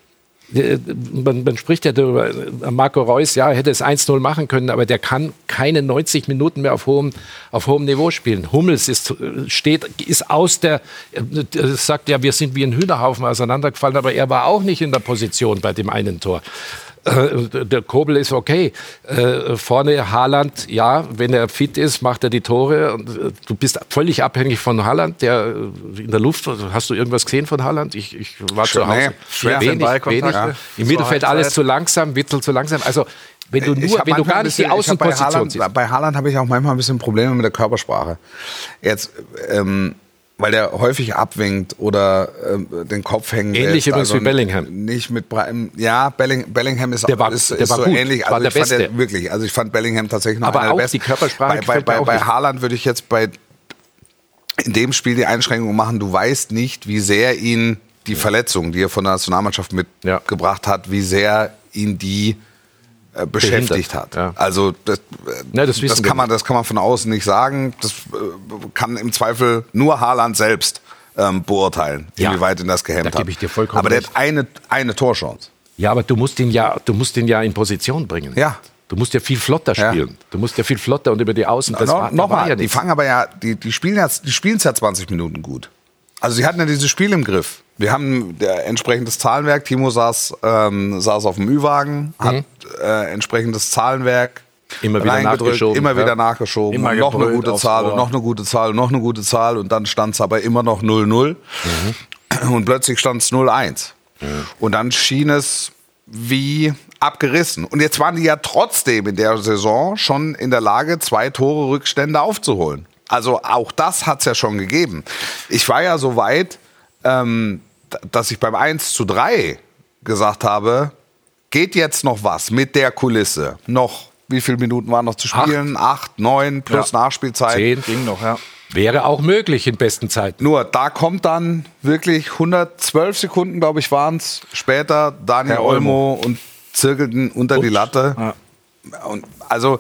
Äh, Man, man spricht ja darüber, äh, Marco Reus, ja, hätte es 1-0 machen können, aber der kann keine 90 Minuten mehr auf hohem, auf hohem Niveau spielen. Hummels ist, äh, steht, ist aus der, sagt ja, wir sind wie ein Hühnerhaufen auseinandergefallen, aber er war auch nicht in der Position bei dem einen Tor. Äh, Der Kobel ist okay. Äh, Vorne Haaland, ja, wenn er fit ist, macht er die Tore. Und, äh, Du bist völlig abhängig von Haaland, der äh, in der Luft. Hast du irgendwas gesehen von Haaland? Ich, ich war zu Schwer, Hause. nee, schwer. wenig, wenig. Ja. Im Mittelfeld alles zu langsam, Witzel zu langsam. Also wenn du nur, wenn du gar nicht die bisschen- ich hab bei Außenposition Haaland, siehst. bei Haaland habe ich auch manchmal ein bisschen Probleme mit der Körpersprache. Jetzt, ähm, weil der häufig abwinkt oder ähm, den Kopf hängen Ähnlich lässt. Also übrigens wie Bellingham. Nicht mit Bre- ja, Belling, Bellingham ist, Der war- ist, der ist war so gut, ähnlich. war Also der ich fand Beste. den wirklich, also ich fand Bellingham tatsächlich noch Aber einer auch der besten. die Körpersprache bei, bei, bei, bei. Haaland würde ich jetzt bei in dem Spiel die Einschränkung machen. Du weißt nicht, wie sehr ihn die Verletzung, die er von der Nationalmannschaft Ja. mitgebracht hat, wie sehr ihn die äh, beschäftigt hat. ja. Also das, Ja, das wir kann man, das kann man von außen nicht sagen. Das äh, kann im Zweifel nur Haaland selbst ähm, beurteilen, Ja. inwieweit ihn das gehemmt Da hat. Aber der recht. hat eine, eine Torchance. Ja, aber du musst ihn ja, du musst ihn ja in Position bringen. Ja. Du musst ja viel flotter Ja. spielen. Du musst ja viel flotter und über die Außen. Das no, war, da war Nochmal, ja die fangen aber ja, die, die spielen ja, die spielen es ja 20 Minuten gut. Also sie hatten ja dieses Spiel im Griff. Wir haben entsprechendes Zahlenwerk. Timo saß, ähm, saß auf dem Ü-Wagen, hat äh, entsprechendes Zahlenwerk Mhm. Immer wieder nachgeschoben, immer ja. wieder nachgeschoben, Immer noch eine gute Zahl und noch eine gute Zahl und noch eine gute Zahl und dann stand es aber immer noch 0-0 Mhm. und plötzlich stand es 0-1. Und dann schien es wie abgerissen. Und jetzt waren die ja trotzdem in der Saison schon in der Lage, zwei Tore Rückstände aufzuholen. Also auch das hat es ja schon gegeben. Ich war ja so weit, ähm, dass ich beim 1 zu 3 gesagt habe, geht jetzt noch was mit der Kulisse? Noch, wie viele Minuten waren noch zu spielen? Acht, neun plus Ja. Nachspielzeit. Zehn. Ging noch, ja. Wäre auch möglich in besten Zeiten. Nur da kommt dann wirklich 112 Sekunden, glaube ich, waren es, später Daniel Herr Olmo und zirkelten unter die Latte. Und also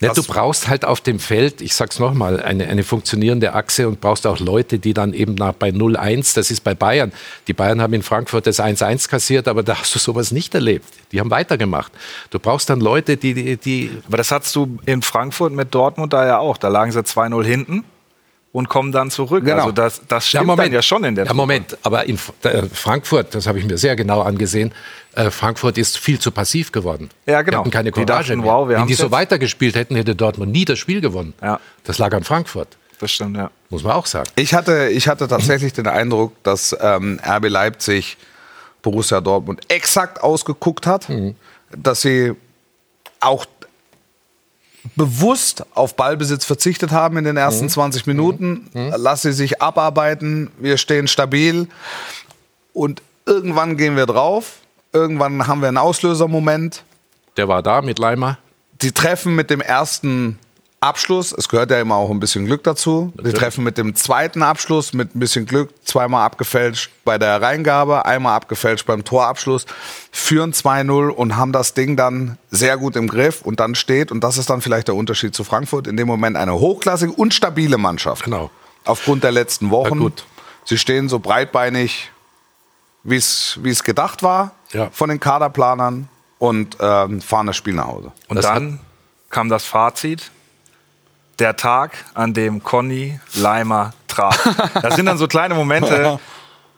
Ja, du brauchst halt auf dem Feld, ich sag's nochmal, eine, eine funktionierende Achse und brauchst auch Leute, die dann eben nach, bei 0-1, das ist bei Bayern. Die Bayern haben in Frankfurt das 1-1 kassiert, aber da hast du sowas nicht erlebt. Die haben weitergemacht. Du brauchst dann Leute, die, die, die Aber das hattest du in Frankfurt mit Dortmund da ja auch. Da lagen sie 2-0 hinten und kommen dann zurück. Genau. Also das, das stimmt dann ja schon in der Ja, Moment, aber in äh, Frankfurt, das habe ich mir sehr genau angesehen, äh, Frankfurt ist viel zu passiv geworden. Ja, genau. Die hatten keine Die Courage dachten, mehr. wow, wir Wenn die so weitergespielt hätten, hätte Dortmund nie das Spiel gewonnen. Ja. Das lag an Frankfurt, Das stimmt, ja. muss man auch sagen. ich hatte, ich hatte tatsächlich den Eindruck, dass ähm, RB Leipzig Borussia Dortmund exakt ausgeguckt hat, dass sie auch bewusst auf Ballbesitz verzichtet haben in den ersten 20 Minuten. Lass sie sich abarbeiten, wir stehen stabil und irgendwann gehen wir drauf. Irgendwann haben wir einen Auslösermoment. Der war da mit Leimer. Die treffen mit dem ersten Abschluss, es gehört ja immer auch ein bisschen Glück dazu. Die treffen mit dem zweiten Abschluss mit ein bisschen Glück, zweimal abgefälscht bei der Reingabe, einmal abgefälscht beim Torabschluss, führen 2-0 und haben das Ding dann sehr gut im Griff und dann steht, und das ist dann vielleicht der Unterschied zu Frankfurt, in dem Moment eine hochklassige und stabile Mannschaft. Genau. Aufgrund der letzten Wochen. Sie stehen so breitbeinig, wie es wie es gedacht war Ja. von den Kaderplanern und ähm, fahren das Spiel nach Hause. Und Das dann kam das Fazit. Der Tag, an dem Conny Leimer traf. Das sind dann so kleine Momente,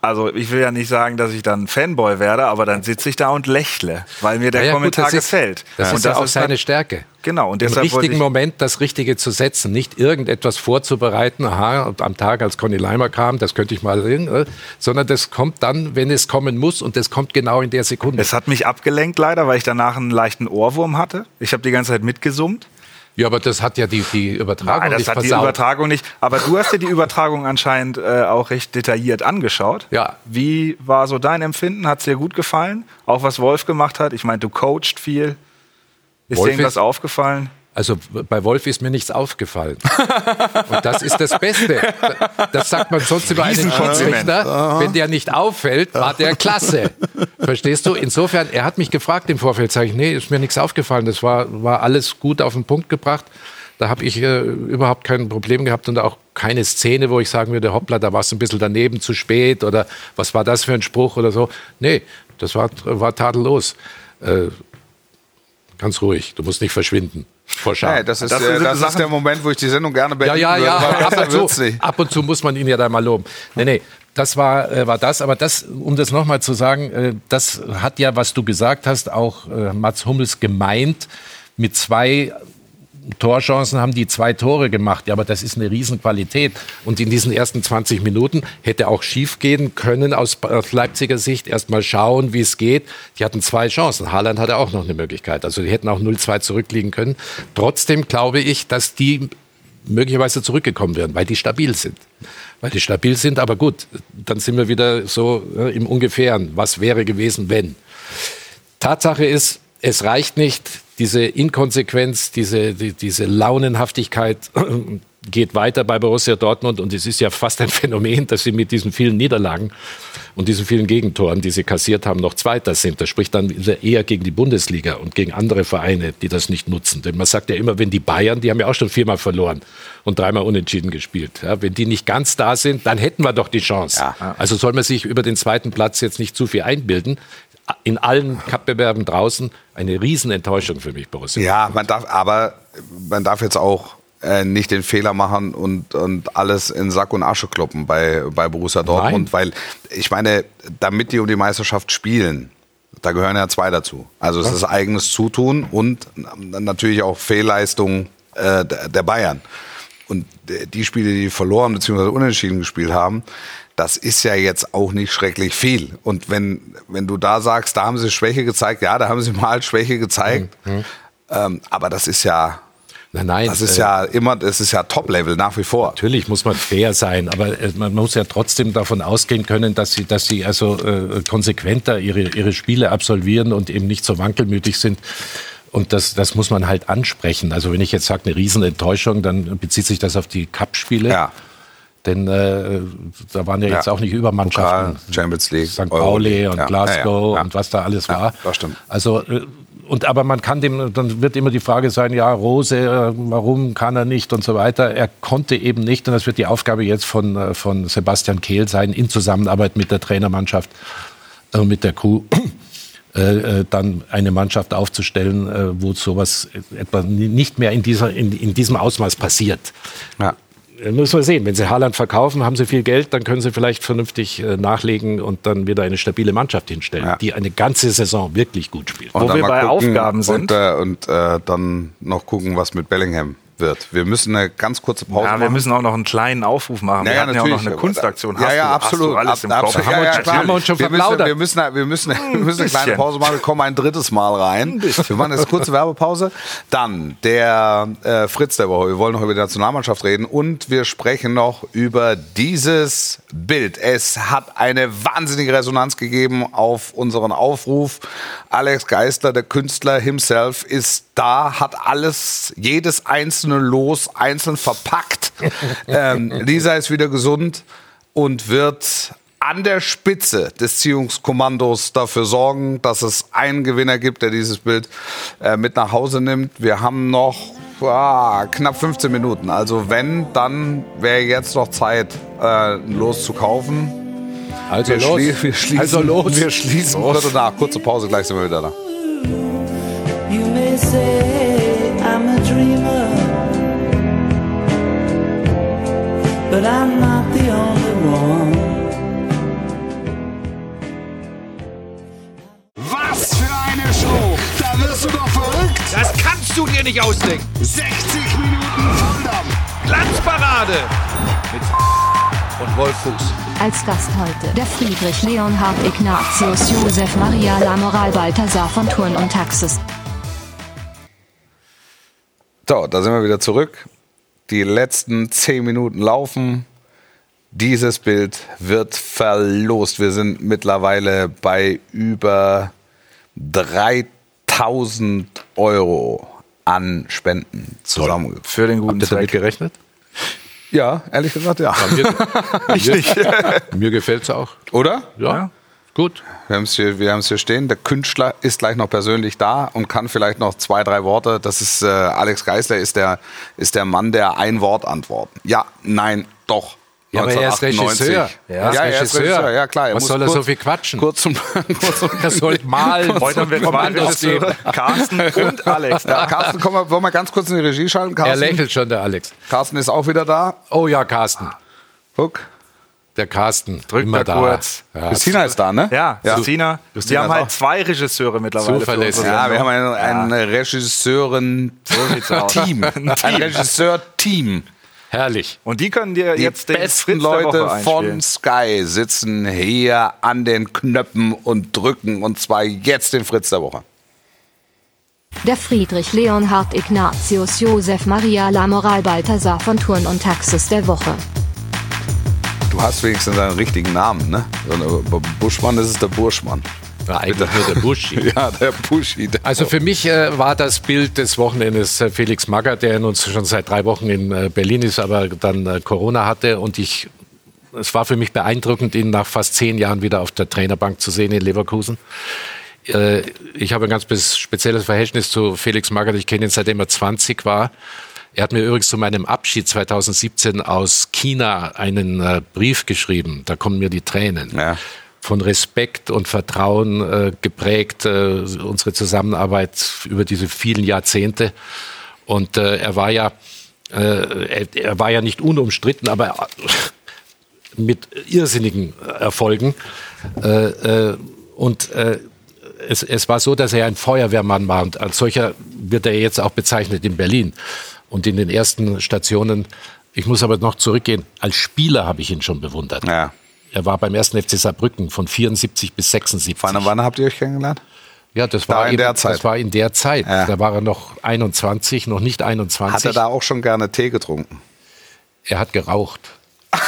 also ich will ja nicht sagen, dass ich dann Fanboy werde, aber dann sitze ich da und lächle, weil mir der Ja, ja, gut, Kommentar das ist- gefällt. Das und ist ja auch seine Stärke. Genau, und Im deshalb wollte richtigen ich, Moment das Richtige zu setzen, nicht irgendetwas vorzubereiten, aha, am Tag, als Conny Leimer kam, das könnte ich mal, äh, sondern das kommt dann, wenn es kommen muss und das kommt genau in der Sekunde. es hat mich abgelenkt leider, weil ich danach einen leichten Ohrwurm hatte. Ich habe die ganze Zeit mitgesummt. Ja, aber das hat ja die, die Übertragung Nein, das nicht hat die versaut. Übertragung nicht. Aber du hast dir die Übertragung anscheinend äh, auch recht detailliert angeschaut. Ja. Wie war so dein Empfinden? Hat es dir gut gefallen? Auch was Wolf gemacht hat? Ich meine, du coachst viel. Ist Wolf dir irgendwas ist- aufgefallen? Also bei Wolf ist mir nichts aufgefallen. Und das ist das Beste. Das sagt man sonst über einen. Schiedsrichter. Wenn der nicht auffällt, war der klasse. Verstehst du? Insofern, er hat mich gefragt im Vorfeld, sage ich, nee, ist mir nichts aufgefallen. Das war, war alles gut auf den Punkt gebracht. Da habe ich äh, überhaupt kein Problem gehabt und auch keine Szene, wo ich sagen würde, hoppla, da war es ein bisschen daneben, zu spät oder was war das für ein Spruch oder so. Nee, das war, war tadellos. Äh, ganz ruhig, du musst nicht verschwinden vor Scham. Nee, das ist, Das äh, sind das ist der Moment, wo ich die Sendung gerne Ja, beenden ja, ja. würde, weil Ab und, zu, ab und zu muss man ihn ja da mal loben. Nee, nee, das war, äh, war das. Aber das, um das nochmal zu sagen, äh, das hat ja, was du gesagt hast, auch äh, Mats Hummels gemeint. Mit zwei Torchancen haben die zwei Tore gemacht. Ja, aber das ist eine Riesenqualität. Und in diesen ersten 20 Minuten hätte auch schief gehen können aus, Leipziger Sicht. Erst mal schauen, wie es geht. Die hatten zwei Chancen. Haaland hatte auch noch eine Möglichkeit. Also die hätten auch 0-2 zurückliegen können. Trotzdem glaube ich, dass die möglicherweise zurückgekommen wären, weil die stabil sind. Weil die stabil sind, aber gut, dann sind wir wieder so äh, im Ungefähren. Was wäre gewesen, wenn? Tatsache ist, es reicht nicht, diese Inkonsequenz, diese, die, diese Launenhaftigkeit geht weiter bei Borussia Dortmund und es ist ja fast ein Phänomen, dass sie mit diesen vielen Niederlagen und diesen vielen Gegentoren, die sie kassiert haben, noch Zweiter sind. Das spricht dann eher gegen die Bundesliga und gegen andere Vereine, die das nicht nutzen. Denn man sagt ja immer, wenn die Bayern, die haben ja auch schon viermal verloren und dreimal unentschieden gespielt. Ja, wenn die nicht ganz da sind, dann hätten wir doch die Chance. Also soll man sich über den zweiten Platz jetzt nicht zu viel einbilden. In allen Cup-Bewerben draußen eine Riesenenttäuschung für mich, Borussia. Ja, man darf, aber man darf jetzt auch äh, nicht den Fehler machen und, und alles in Sack und Asche kloppen bei, bei Borussia Dortmund, weil ich meine, damit die um die Meisterschaft spielen, da gehören ja zwei dazu. Also es ist eigenes Zutun und natürlich auch Fehlleistungen äh, der Bayern. Und die Spiele, die verloren bzw. unentschieden gespielt haben, das ist ja jetzt auch nicht schrecklich viel. Und wenn, wenn du da sagst, da haben sie Schwäche gezeigt, ja, da haben sie mal Schwäche gezeigt. Ähm, aber das ist ja, Nein, nein. das ist äh, ja immer, das ist ja Top-Level nach wie vor. Natürlich muss man fair sein, aber äh, man muss ja trotzdem davon ausgehen können, dass sie, dass sie also äh, konsequenter ihre, ihre Spiele absolvieren und eben nicht so wankelmütig sind. Und das, das muss man halt ansprechen. Also wenn ich jetzt sage, eine Riesenenttäuschung, dann bezieht sich das auf die Cup-Spiele. Ja. Denn äh, da waren ja jetzt Ja. auch nicht Übermannschaften. Pokal, Champions League, St. Pauli und Ja, Glasgow ja, und was da alles Ja, war. das stimmt. Also äh, und aber man kann dem, dann wird immer die Frage sein, ja, Rose, äh, warum kann er nicht und so weiter. Er konnte eben nicht und das wird die Aufgabe jetzt von, äh, von Sebastian Kehl sein, in Zusammenarbeit mit der Trainermannschaft, äh, mit der Crew, äh, dann eine Mannschaft aufzustellen, äh, wo sowas etwa ni- nicht mehr in, dieser, in, in diesem Ausmaß passiert. Ja. Äh, Müssen wir sehen. Wenn sie Haaland verkaufen, haben sie viel Geld, dann können sie vielleicht vernünftig äh, nachlegen und dann wieder eine stabile Mannschaft hinstellen, Ja. die eine ganze Saison wirklich gut spielt. Wo dann wir bei Aufgaben sind. Und, äh, und äh, dann noch gucken, was mit Bellingham wird. Wir müssen eine ganz kurze Pause Ja, wir machen. müssen auch noch einen kleinen Aufruf machen. wir Ja, ja, hatten ja auch noch eine Kunstaktion. Ja, ja, absolut. Alles im Ab- Kopf? absolut. Ja, ja, haben wir uns schon wir müssen, wir müssen, wir müssen, wir müssen eine kleine. Pause machen. Wir kommen ein drittes Mal rein. Wir machen jetzt eine kurze Werbepause. Dann der äh, Fritz der Woche. Wir wollen noch über die Nationalmannschaft reden und wir sprechen noch über dieses Bild. Es hat eine wahnsinnige Resonanz gegeben auf unseren Aufruf. Alex Geister, der Künstler himself, ist da, hat alles, jedes einzelne Los einzeln verpackt. ähm, Lisa ist wieder gesund und wird an der Spitze des Ziehungskommandos dafür sorgen, dass es einen Gewinner gibt, der dieses Bild äh, mit nach Hause nimmt. Wir haben noch ah, knapp 15 Minuten. Also wenn, dann wäre jetzt noch Zeit, äh, ein Los zu kaufen. Also Wir, los. schlie wir schließen, also los. Wir schließen Viertel nach. Kurze Pause, gleich sind wir wieder da. You may say but I'm not the only one. Was für eine Show! Da wirst du doch verrückt! Das kannst du dir nicht ausdenken! 60 Minuten Volldampf! Glanzparade! Mit und Wolf Als Gast heute der Friedrich Leonhard Ignatius Josef Maria Lamoral Balthasar von Thurn und Taxis. So, da sind wir wieder zurück. Die letzten zehn Minuten laufen. Dieses Bild wird verlost. Wir sind mittlerweile bei über 3000 Euro an Spenden zusammen. Für den guten Habt ihr damit Zweck. gerechnet? Ja, ehrlich gesagt, ja. Mir, mir, mir gefällt es auch. Oder? Ja. Ja. Gut. Wir haben es hier, wir hier stehen. Der Künstler ist gleich noch persönlich da und kann vielleicht noch zwei, drei Worte. Das ist äh, Alex Geisler, ist der, ist der Mann, der ein Wort antworten. Ja, nein, doch. Ja, aber er ist 1998. Regisseur. Ja, Er ist er ist Regisseur. Ja, klar. Was muss soll er kurz, so viel quatschen? Kurz zum Er soll malen. Heute haben wir zwei Regisseure, Carsten und Alex ja. Carsten, komm mal, wollen wir ganz kurz in die Regie schalten? Er Carsten, lächelt schon, der Alex. Carsten ist auch wieder da. Oh ja, Carsten. Guck. Der Carsten. Drückt immer mal da. kurz. Ja, Christina ist da, ne? Ja, Christina. Christina Wir haben halt zwei Regisseure mittlerweile. Zuverlässig. Ja, wir haben ein, ein. Regisseuren-Team. ein Regisseur-Team. Herrlich. Und die können dir Die jetzt den besten Fritz der Leute Woche von. Sky sitzen hier an den Knöpfen und drücken und zwar jetzt den Fritz der Woche. Der Friedrich Leonhard Ignatius Josef Maria Lamoral Balthasar von Thurn und Taxis der Woche. Du hast wenigstens deinen richtigen Namen, ne? Buschmann ist es der Burschmann. Ja, eigentlich nur der Buschi. Ja, der Buschi. Der Also für mich äh, war das Bild des Wochenendes äh, Felix Magath, der in uns schon seit drei Wochen in äh, Berlin ist, aber dann äh, Corona hatte und ich es war für mich beeindruckend, ihn nach fast zehn Jahren wieder auf der Trainerbank zu sehen in Leverkusen. Äh, ich habe ein ganz spezielles Verhältnis zu Felix Magath. Ich kenne ihn seitdem er 20 war. Er hat mir übrigens zu meinem Abschied 2017 aus China einen äh, Brief geschrieben. Da kommen mir die Tränen Ja. von Respekt und Vertrauen äh, geprägt, äh, unsere Zusammenarbeit über diese vielen Jahrzehnte. Und äh, er war ja, äh, er, er war ja nicht unumstritten, aber äh, mit irrsinnigen Erfolgen. Und es, es war so, dass er ein Feuerwehrmann war und als solcher wird er jetzt auch bezeichnet in Berlin. Und in den ersten Stationen, ich muss aber noch zurückgehen, als Spieler habe ich ihn schon bewundert. Ja. Er war beim ersten FC Saarbrücken von 74 bis 76. Wann, wann habt ihr euch kennengelernt? Ja, das Da war in eben, der Zeit. Das war in der Zeit. Ja. Da war er noch 21, noch nicht 21. Hat er da auch schon gerne Tee getrunken? er hat geraucht.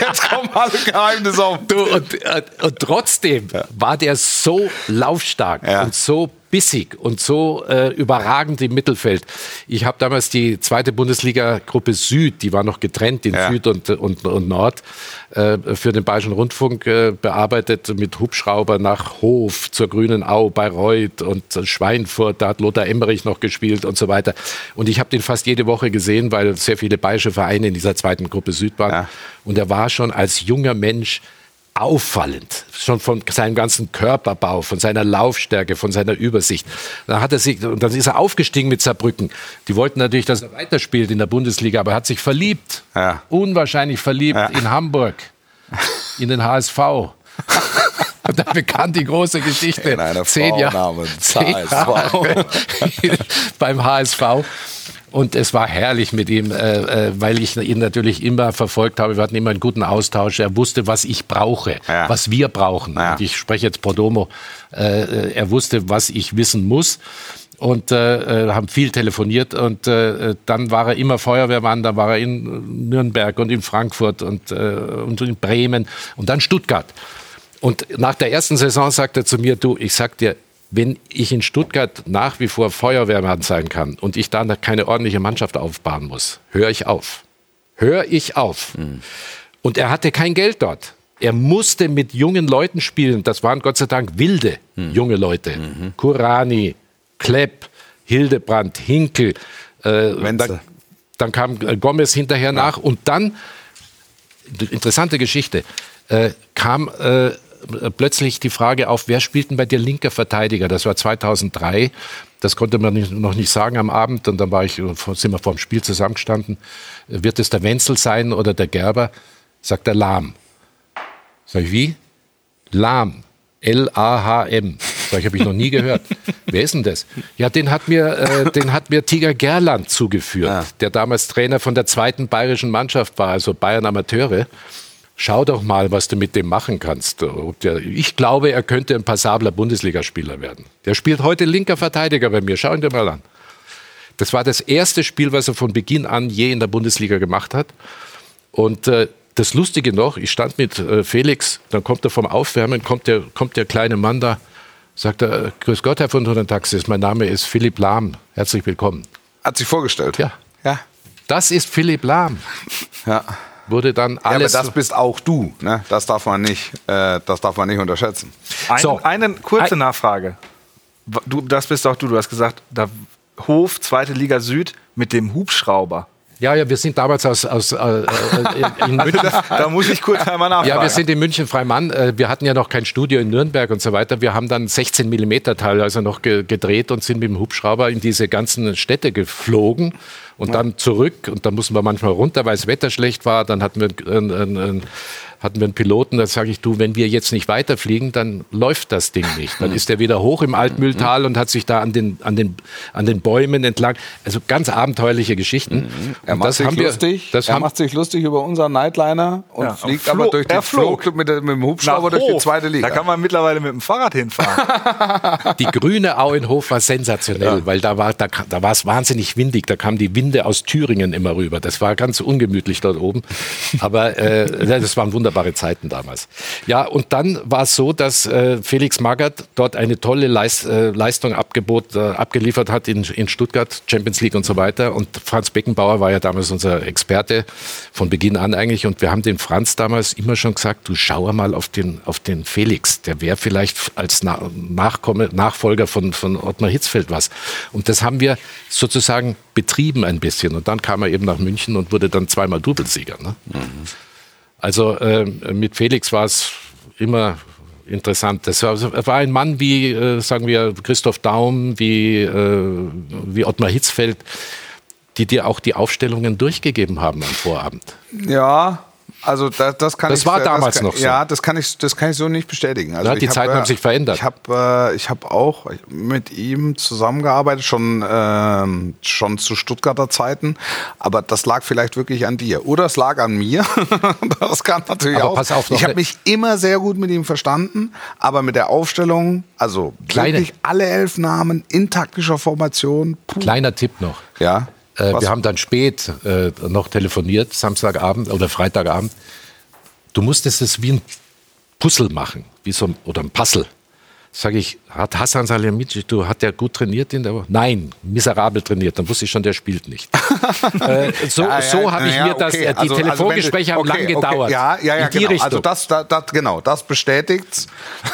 Jetzt kommen alle Geheimnisse auf. Du, und, äh, und trotzdem war der so laufstark Ja. und so bissig und so äh, überragend im Mittelfeld. Ich habe damals die zweite Bundesliga-Gruppe Süd, die war noch getrennt in Ja. Süd und, und, und Nord, äh, für den Bayerischen Rundfunk äh, bearbeitet mit Hubschrauber nach Hof zur Grünen Au, Bayreuth und Schweinfurt, da hat Lothar Emmerich noch gespielt und so weiter. Und ich habe den fast jede Woche gesehen, weil sehr viele bayerische Vereine in dieser zweiten Gruppe Süd waren. Ja. Und er war schon als junger Mensch auffallend, schon von seinem ganzen Körperbau, von seiner Laufstärke, von seiner Übersicht. Dann hat er sich, und dann ist er aufgestiegen mit Saarbrücken. Die wollten natürlich, dass er weiterspielt in der Bundesliga, aber er hat sich verliebt, Ja. unwahrscheinlich verliebt Ja. in Hamburg, in den HSV. Und dann begann die große Geschichte. In einer zehn Jahre, zehn HSV. Jahre beim HSV. Und es war herrlich mit ihm, äh, äh, weil ich ihn natürlich immer verfolgt habe. Wir hatten immer einen guten Austausch. Er wusste, was ich brauche, Ja. was wir brauchen. Ja. Ich spreche jetzt Podomo. Äh, äh, er wusste, was ich wissen muss. Und äh, äh, haben viel telefoniert und äh, dann war er immer Feuerwehrmann, dann war er in Nürnberg und in Frankfurt und, äh, und in Bremen und dann Stuttgart. Und nach der ersten Saison sagt er zu mir, du, ich sag dir, wenn ich in Stuttgart nach wie vor Feuerwehrmann sein kann und ich da keine ordentliche Mannschaft aufbauen muss, höre ich auf. Höre ich auf. Und er hatte kein Geld dort. Er musste mit jungen Leuten spielen. Das waren Gott sei Dank wilde junge Leute. Kurani, Klepp, Hildebrand, Hinkel. Äh, dann, dann kam äh, Gomez hinterher nach und dann interessante Geschichte, äh, kam äh, plötzlich die Frage auf, wer spielt denn bei dir linker Verteidiger? Das war 2003. Das konnte man nicht, noch nicht sagen am Abend. Und dann war ich, sind wir vor dem Spiel zusammengestanden. Wird es der Wenzel sein oder der Gerber? Sagt der Lahm. Sag ich, wie? Lahm. L-A-H-M. Österreich habe ich noch nie gehört. Wer ist denn das? Ja, den hat mir, äh, den hat mir Tiger Gerland zugeführt, Ah. der damals Trainer von der zweiten bayerischen Mannschaft war, also Bayern Amateure. Schau doch mal, was du mit dem machen kannst. Ich glaube, er könnte ein passabler Bundesligaspieler werden. Der spielt heute linker Verteidiger bei mir. Schau ihn dir mal an. Das war das erste Spiel, was er von Beginn an je in der Bundesliga gemacht hat. Und äh, das Lustige noch, ich stand mit äh, Felix, dann kommt er vom Aufwärmen, kommt der, kommt der kleine Mann da, sagt er, äh, Grüß Gott, Herr von Taxis, mein Name ist Philipp Lahm, herzlich willkommen. Hat sich vorgestellt. Ja. Ja. Das ist Philipp Lahm. Ja. Wurde dann Ja, aber alles... das bist auch du. Ne? Das darf man nicht, äh, das darf man nicht unterschätzen. Ein, So. Eine kurze Ein- Nachfrage. Du, das bist auch du. Du hast gesagt, da Hof, zweite Liga Süd mit dem Hubschrauber. ja, ja, wir sind damals aus, aus äh, äh, in München... Da muss ich kurz einmal nachfragen. Ja, wir sind in München Freimann. Äh, Wir hatten ja noch kein Studio in Nürnberg und so weiter. Wir haben dann 16 Millimeter teilweise noch ge gedreht und sind mit dem Hubschrauber in diese ganzen Städte geflogen und dann zurück. Und da mussten wir manchmal runter, weil das Wetter schlecht war. Dann hatten wir einen, einen, einen, hatten wir einen Piloten, da sage ich, du, wenn wir jetzt nicht weiterfliegen, dann läuft das Ding nicht. Dann ist er wieder hoch im Altmühltal und hat sich da an den, an den, an den Bäumen entlang. Also ganz abenteuerliche Geschichten. Er Und macht sich lustig. das er macht sich lustig über unseren Nightliner und Ja, fliegt er aber flog- durch die er flog. flog mit, dem Hubschrauber durch die zweite Liga. Da kann man mittlerweile mit dem Fahrrad hinfahren. Die grüne Au in Hof war sensationell, weil da war da, da war es wahnsinnig windig. Da kamen die Winde aus Thüringen immer rüber. Das war ganz ungemütlich dort oben. Aber äh, das waren wunderbare Zeiten damals. Ja, und dann war es so, dass äh, Felix Magath dort eine tolle Leist, äh, Leistung abgebot, äh, abgeliefert hat in, in Stuttgart, Champions League und so weiter. Und Franz Beckenbauer war ja damals unser Experte von Beginn an eigentlich. Und wir haben den Franz damals immer schon gesagt, du schau mal auf den, auf den Felix. Der wäre vielleicht als Na Nachkomme, Nachfolger von, von Ottmar Hitzfeld was. Und das haben wir sozusagen betrieben ein bisschen. Und dann kam er eben nach München und wurde dann zweimal Doublesieger. Ne? Also ähm, mit Felix war es immer interessant. Das war, er war ein Mann wie, äh, sagen wir, Christoph Daum, wie, äh, wie Ottmar Hitzfeld, die dir auch die Aufstellungen durchgegeben haben am Vorabend. Ja, also das, das kann Das ich. war damals kann, noch so. Ja, das kann ich, das kann ich so nicht bestätigen. Also Ja, die hab, Zeiten haben sich verändert. Ich habe, äh, ich habe auch mit ihm zusammengearbeitet, schon ähm, schon zu Stuttgarter Zeiten. Aber das lag vielleicht wirklich an dir oder es lag an mir. das kann natürlich Aber auch. pass auf, ich habe eine- mich immer sehr gut mit ihm verstanden, aber mit der Aufstellung, also Kleine- wirklich alle elf Namen in taktischer Formation. Puh. Kleiner Tipp noch. Ja. Äh, wir haben dann spät äh, noch telefoniert, Samstagabend oder Freitagabend. Du musstest es wie ein Puzzle machen, wie so ein, oder ein Puzzle. Sage ich, hat Hassan Salihamidzic, du hat der gut trainiert in der Woche? Nein, miserabel trainiert. Dann wusste ich schon, der spielt nicht. äh, so Ja, ja, so habe ich ja, mir das. okay. Äh, die Also- also Telefongespräche du- haben okay, lang gedauert. Okay. Ja, ja, ja, in die genau. Richtung. Also das, das, das, genau, das bestätigt's.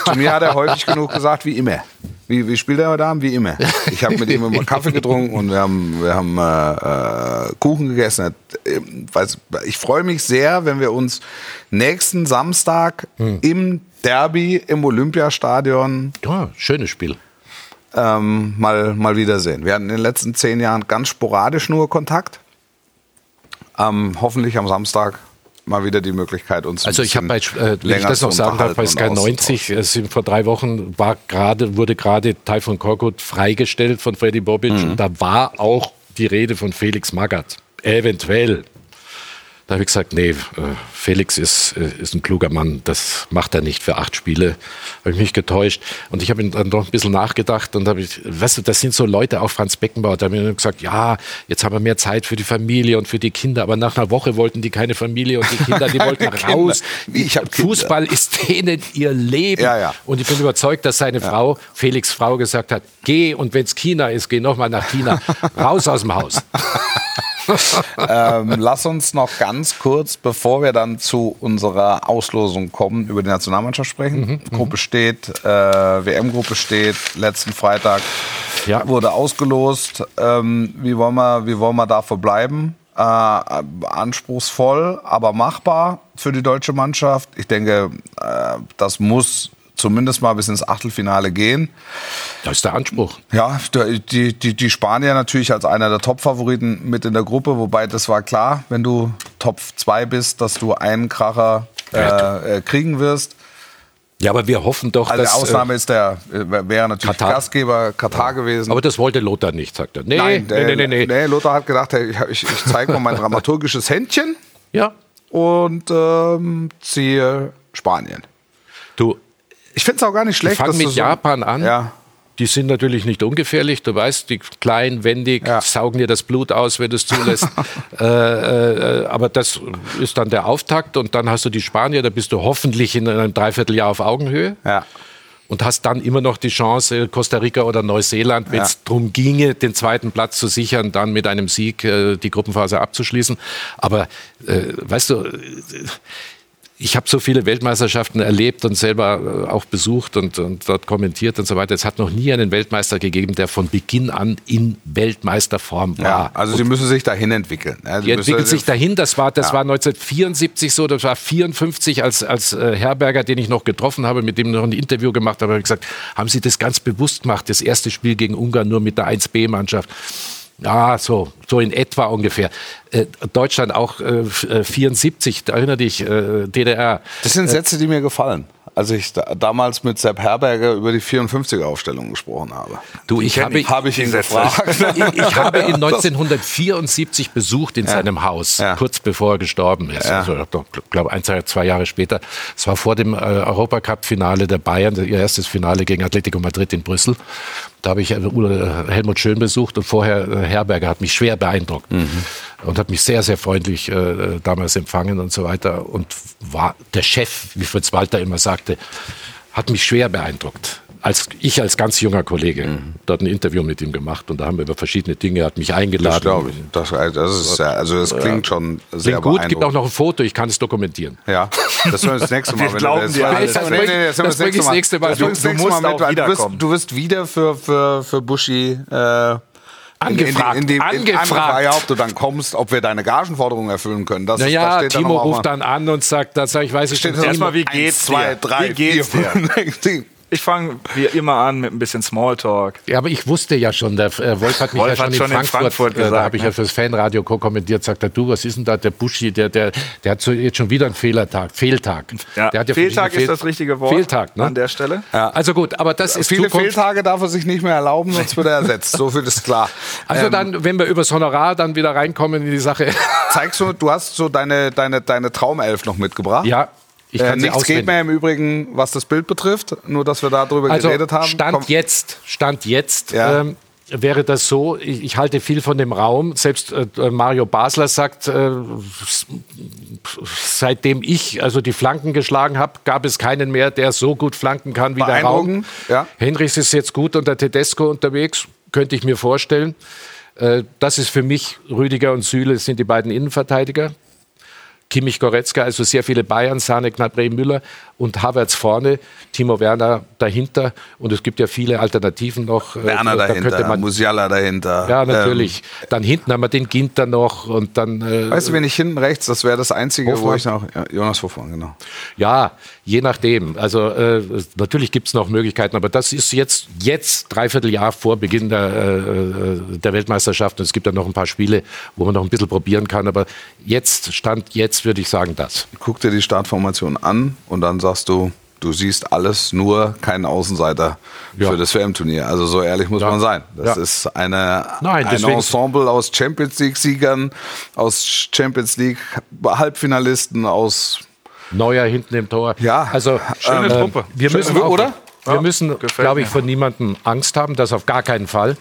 Zu mir hat er häufig genug gesagt, wie immer. Wie, wie spielt er heute Abend? Wie immer. Ich habe mit ihm immer Kaffee getrunken und wir haben, wir haben äh, äh, Kuchen gegessen. Äh, weiß- Ich freue mich sehr, wenn wir uns nächsten Samstag Hm. im Derby im Olympiastadion ja, schönes Spiel. ähm, mal, mal wiedersehen. Wir hatten in den letzten zehn Jahren ganz sporadisch nur Kontakt. Ähm, hoffentlich am Samstag mal wieder die Möglichkeit, uns ein Also ich habe bei, äh, wenn ich das noch zu sagen darf, bei Sky und 90, es sind vor drei Wochen war gerade, wurde gerade Taifun Korkut freigestellt von Freddy Bobic Mhm. und da war auch die Rede von Felix Magath. Eventuell. Da habe ich gesagt, nee, äh, Felix ist, äh, ist ein kluger Mann, das macht er nicht für acht Spiele. Habe ich mich getäuscht. Und ich habe ihn dann noch ein bisschen nachgedacht und habe ich, weißt du, das sind so Leute, auch Franz Beckenbauer, da haben mir gesagt, ja, jetzt haben wir mehr Zeit für die Familie und für die Kinder, aber nach einer Woche wollten die keine Familie und die Kinder, die wollten raus. Fußball ist denen ihr Leben. Ja, ja. Und ich bin überzeugt, dass seine Frau, Felix Frau, gesagt hat, geh und wenn es China ist, geh nochmal nach China. Raus aus dem Haus. Ähm, lass uns noch ganz kurz, bevor wir dann zu unserer Auslosung kommen, über die Nationalmannschaft sprechen. Mhm, Gruppe steht, äh, WM-Gruppe steht, letzten Freitag Ja. wurde ausgelost. Ähm, wie, wollen wir, wie wollen wir da verbleiben? Äh, anspruchsvoll, aber machbar für die deutsche Mannschaft. Ich denke, äh, das muss zumindest mal bis ins Achtelfinale gehen. Das ist der Anspruch. Ja, die, die, die Spanier natürlich als einer der Top-Favoriten mit in der Gruppe, wobei das war klar, wenn du Top 2 bist, dass du einen Kracher äh, äh, kriegen wirst. Ja, aber wir hoffen doch, Also dass. der Ausnahme ist der, äh, wäre natürlich Katar. Gastgeber Katar gewesen. äh, aber das wollte Lothar nicht, sagt er. Nee, Nein, nee, nee, nee, nee. Lothar hat gedacht, ich, ich zeige mal mein dramaturgisches Händchen Ja, und ähm, ziehe Spanien. du, Ich finde es auch gar nicht ich schlecht. fange dass du mit so- Japan an. Ja. Die sind natürlich nicht ungefährlich. Du weißt, die klein, wendig, Ja. saugen dir das Blut aus, wenn du es zulässt. äh, äh, aber das ist dann der Auftakt. Und dann hast du die Spanier, da bist du hoffentlich in einem Dreivierteljahr auf Augenhöhe. Ja. Und hast dann immer noch die Chance, Costa Rica oder Neuseeland, wenn es Ja. darum ginge, den zweiten Platz zu sichern, dann mit einem Sieg äh, die Gruppenphase abzuschließen. Aber äh, weißt du, ich habe so viele Weltmeisterschaften erlebt und selber äh, auch besucht und, und dort kommentiert und so weiter. Es hat noch nie einen Weltmeister gegeben, der von Beginn an in Weltmeisterform war. ja. Also sie müssen sich dahin entwickeln. Ja, sie Die entwickelt sich dahin. Das war, das Ja. war 1974 so, das war 54 als, als äh, Herberger, den ich noch getroffen habe, mit dem noch ein Interview gemacht habe, habe ich gesagt, haben Sie das ganz bewusst gemacht, das erste Spiel gegen Ungarn nur mit der 1B-Mannschaft? Ja, so, so in etwa ungefähr. Äh, Deutschland auch äh, f- äh, 74, da erinnere dich, äh, DDR. Das sind Sätze, die mir gefallen. Als ich da, damals mit Sepp Herberger über die 54er-Aufstellung gesprochen habe. Du, ich habe, Habe ich ihn gefragt. ich, ich habe ihn 1974 besucht in seinem Haus, Ja. kurz bevor er gestorben ist. Ja. Also, ich glaube, ein, zwei, Jahre später. Es war vor dem äh, Europacup-Finale der Bayern, ihr erstes Finale gegen Atletico Madrid in Brüssel. Da habe ich äh, Helmut Schön besucht und vorher äh, Herberger hat mich schwer beeindruckt und hat mich sehr, sehr freundlich äh, damals empfangen und so weiter. Und war der Chef, wie Fritz Walter immer sagte, hat mich schwer beeindruckt. Als, ich als ganz junger Kollege dort ein Interview mit ihm gemacht und da haben wir über verschiedene Dinge, hat mich eingeladen. Das glaube ich. Das, das ist sehr, also das klingt schon sehr Klingt gut, gibt auch noch ein Foto, ich kann es dokumentieren. Ja, das wollen wir das nächste Mal. Wir wenn glauben du, dir alles. Nee, nee, nee, das, Das das nächste Mal. Das Du- das du nächste musst Mal mit. Du wirst, wiederkommen. du wirst wieder für, für, für Buschi äh, Angefragt, in die, in in die angefragt. Angefragt. Ja, ob du dann kommst, ob wir deine Gagenforderungen erfüllen können. Das, Naja, das steht dann Timo noch ruft mal- dann an und sagt, das sag ich, weiß ich steht schon. dann Erstmal, wie Eins, geht's zwei, dir? drei, Wie geht's sieben. Ich fange wie immer an mit ein bisschen Smalltalk. Ja, aber ich wusste ja schon, der äh, Wolf hat mich Wolf ja hat schon, schon in in Frankfurt, Frankfurt äh, da gesagt, habe ich ne? ja fürs Fanradio kommentiert, sagt er, du, was ist denn da, der Buschi, der, der, der hat so jetzt schon wieder einen Fehlertag, Fehltag. Ja. Der hat ja Fehltag ist einen das richtige Wort Fehltag, ne? an der Stelle. Also gut, aber das ist Viele Zukunft. Fehltage darf er sich nicht mehr erlauben, sonst wird er ersetzt. So viel ist klar. Also Ähm, dann, wenn wir übers Honorar dann wieder reinkommen in die Sache. zeigst du, du hast so deine, deine, deine Traumelf noch mitgebracht. ja, ich Äh, kann sie nichts geht auswendig. mehr im Übrigen, was das Bild betrifft. Nur, dass wir darüber Also geredet haben. Stand Komm. jetzt, Stand jetzt Ja. ähm, wäre das so, ich, ich halte viel von dem Raum. Selbst äh, Mario Basler sagt, äh, seitdem ich also die Flanken geschlagen habe, gab es keinen mehr, der so gut flanken kann wie der Raum. Ja. Henrichs ist jetzt gut unter Tedesco unterwegs, könnte ich mir vorstellen. Äh, Das ist für mich, Rüdiger und Süle sind die beiden Innenverteidiger. Kimmich Goretzka, also sehr viele Bayern, Sane, Gnabry, Müller und Havertz vorne, Timo Werner dahinter und es gibt ja viele Alternativen noch. Äh, Werner da dahinter, man, Musiala dahinter. ja, natürlich. dann hinten haben wir den Ginter noch und dann. Äh, Ähm, weißt du, wenn ich hinten rechts, das wäre das Einzige, wo Hofmann. ich noch. Ja, Jonas Hofmann, genau. Ja, je nachdem. Also äh, natürlich gibt es noch Möglichkeiten, aber das ist jetzt, jetzt dreiviertel Jahr vor Beginn der, äh, äh, der Weltmeisterschaft. Und es gibt ja noch ein paar Spiele, wo man noch ein bisschen probieren kann. Aber jetzt, Stand jetzt, würde ich sagen, das. Guck dir die Startformation an und dann sagst du, du siehst alles, nur keinen Außenseiter Ja. für das WM-Turnier. Also so ehrlich muss Ja. man sein. Das Ja. ist eine, Nein, ein Ensemble aus Champions League-Siegern, aus Champions League-Halbfinalisten, aus Neuer hinten im Tor. Ja. also Schöne äh, Truppe. Wir Schöne müssen Truppe, auch, oder? Wir müssen, glaube ich, von niemandem Angst haben. Das auf gar keinen Fall.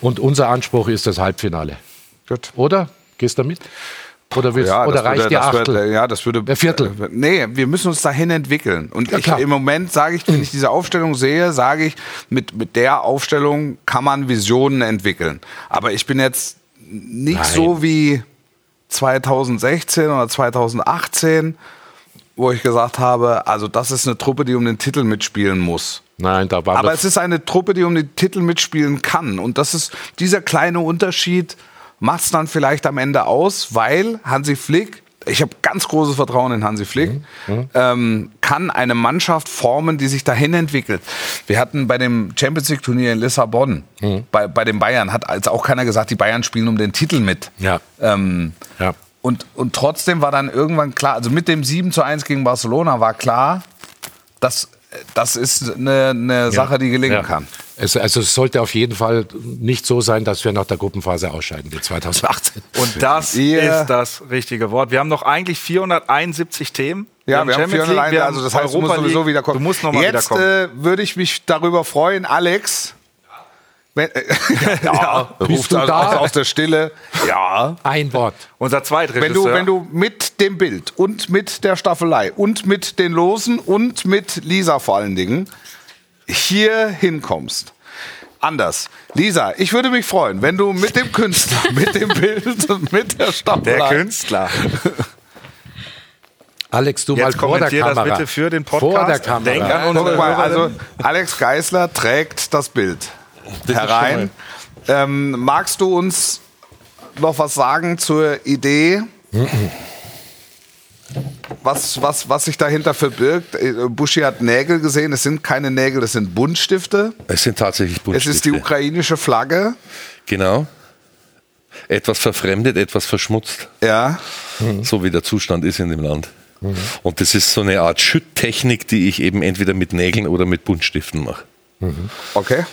Und unser Anspruch ist das Halbfinale. Gut. Oder? Gehst du mit? Oder, willst, Ja, oder reicht würde, dir Achtel? würde, ja, das würde. Der Viertel. Äh, Nee, wir müssen uns dahin entwickeln. Und Ja, ich, im Moment sage ich, wenn ich diese Aufstellung sehe, sage ich, mit, mit der Aufstellung kann man Visionen entwickeln. Aber ich bin jetzt nicht Nein. so wie 2016 oder 2018, wo ich gesagt habe, also das ist eine Truppe, die um den Titel mitspielen muss. Nein, da war Aber es ist eine Truppe, die um den Titel mitspielen kann. Und das ist dieser kleine Unterschied macht es dann vielleicht am Ende aus, weil Hansi Flick, ich habe ganz großes Vertrauen in Hansi Flick, ähm, kann eine Mannschaft formen, die sich dahin entwickelt. Wir hatten bei dem Champions League Turnier in Lissabon, bei, bei den Bayern, hat als auch keiner gesagt, die Bayern spielen um den Titel mit. Ja. Ähm, Ja. und, und trotzdem war dann irgendwann klar, also mit dem 7 zu 1 gegen Barcelona war klar, dass das ist eine, eine Sache, die gelingen Ja. kann. Es, also es sollte auf jeden Fall nicht so sein, dass wir nach der Gruppenphase ausscheiden wie 2018. Und das Ihr- ist das richtige Wort. Wir haben noch eigentlich 471 Themen. Ja, wir haben Champions 401, League, wir also haben das heißt, du musst Europa sowieso wieder kommen. Du musst noch mal Jetzt äh, würde ich mich darüber freuen, Alex. Wenn, äh, ja, Bist ruft du aus, da? aus der Stille. Ja. Ein Wort. Unser Zweitregisseur. Wenn du, wenn du mit dem Bild und mit der Staffelei und mit den Losen und mit Lisa vor allen Dingen hier hinkommst. Anders. Lisa, ich würde mich freuen, wenn du mit dem Künstler, mit dem Bild und mit der Staffelei. der Künstler. Alex, du Jetzt mal vor der kommentier das Kamera. bitte für den Podcast. Vor der Kamera. Denk an Guck unsere mal, also. Alex Geisler trägt das Bild herein. Ähm, magst du uns noch was sagen zur Idee? Was, was, was sich dahinter verbirgt? Äh, Buschi hat Nägel gesehen. Es sind keine Nägel, das sind Buntstifte. Es sind tatsächlich Es Buntstifte. ist die ukrainische Flagge. Genau. Etwas verfremdet, etwas verschmutzt, Ja. so wie der Zustand ist in dem Land. Und das ist so eine Art Schütttechnik, die ich eben entweder mit Nägeln oder mit Buntstiften mache. Okay.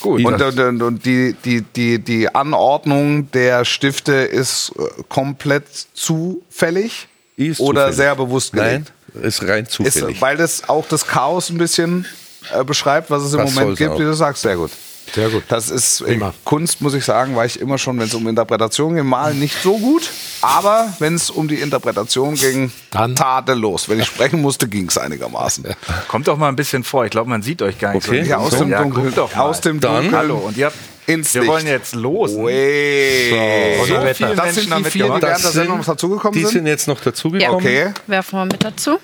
Gut. Und, und, und, und die, die, die, die Anordnung der Stifte ist äh, komplett zufällig Ist oder zufällig. sehr bewusst Nein, gelegt? ist rein zufällig. Ist, weil das auch das Chaos ein bisschen äh, beschreibt, was es im Das Moment gibt, auch. wie du sagst. Sehr gut. Sehr gut. Das ist äh, Prima. Kunst, muss ich sagen, war ich immer schon, wenn es um Interpretation ging, mal nicht so gut. Aber wenn es um die Interpretation ging, Dann- tadellos. Wenn ich sprechen musste, ging es einigermaßen. Kommt doch mal ein bisschen vor. Ich glaube, man sieht euch gar nicht Okay. so. Ja, aus So, dem ja, Dunkeln. Aus dem Dunkeln. Hallo. Und ihr habt, Ins wir Licht. wollen jetzt. Wey. So viele Das sind Menschen die vier, die während der Sendung sind- dazugekommen Die sind? sind jetzt noch dazugekommen. Okay. Werfen wir mit dazu.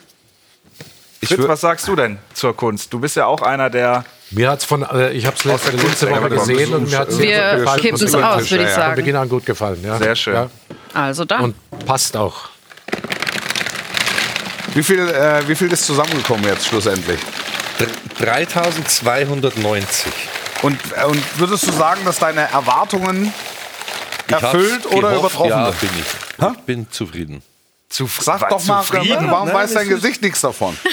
Ich Fritz, was sagst du denn zur Kunst? Du bist ja auch einer der. Mir hat's von, äh, ich habe es letzte, Woche gesehen und mir hat es Wir kippen es aus, würde ich Von sagen. Beginn an gut gefallen. Ja. Sehr schön. Ja. Also dann. Und passt auch. Wie viel, äh, wie viel ist zusammengekommen jetzt schlussendlich? 3290. Und, äh, und würdest du sagen, dass deine Erwartungen erfüllt oder gehofft, übertroffen Ja, sind? bin ich. Ich bin zufrieden. Zu, Sag doch mal, zufrieden. warum Nein, weiß dein Gesicht nichts davon?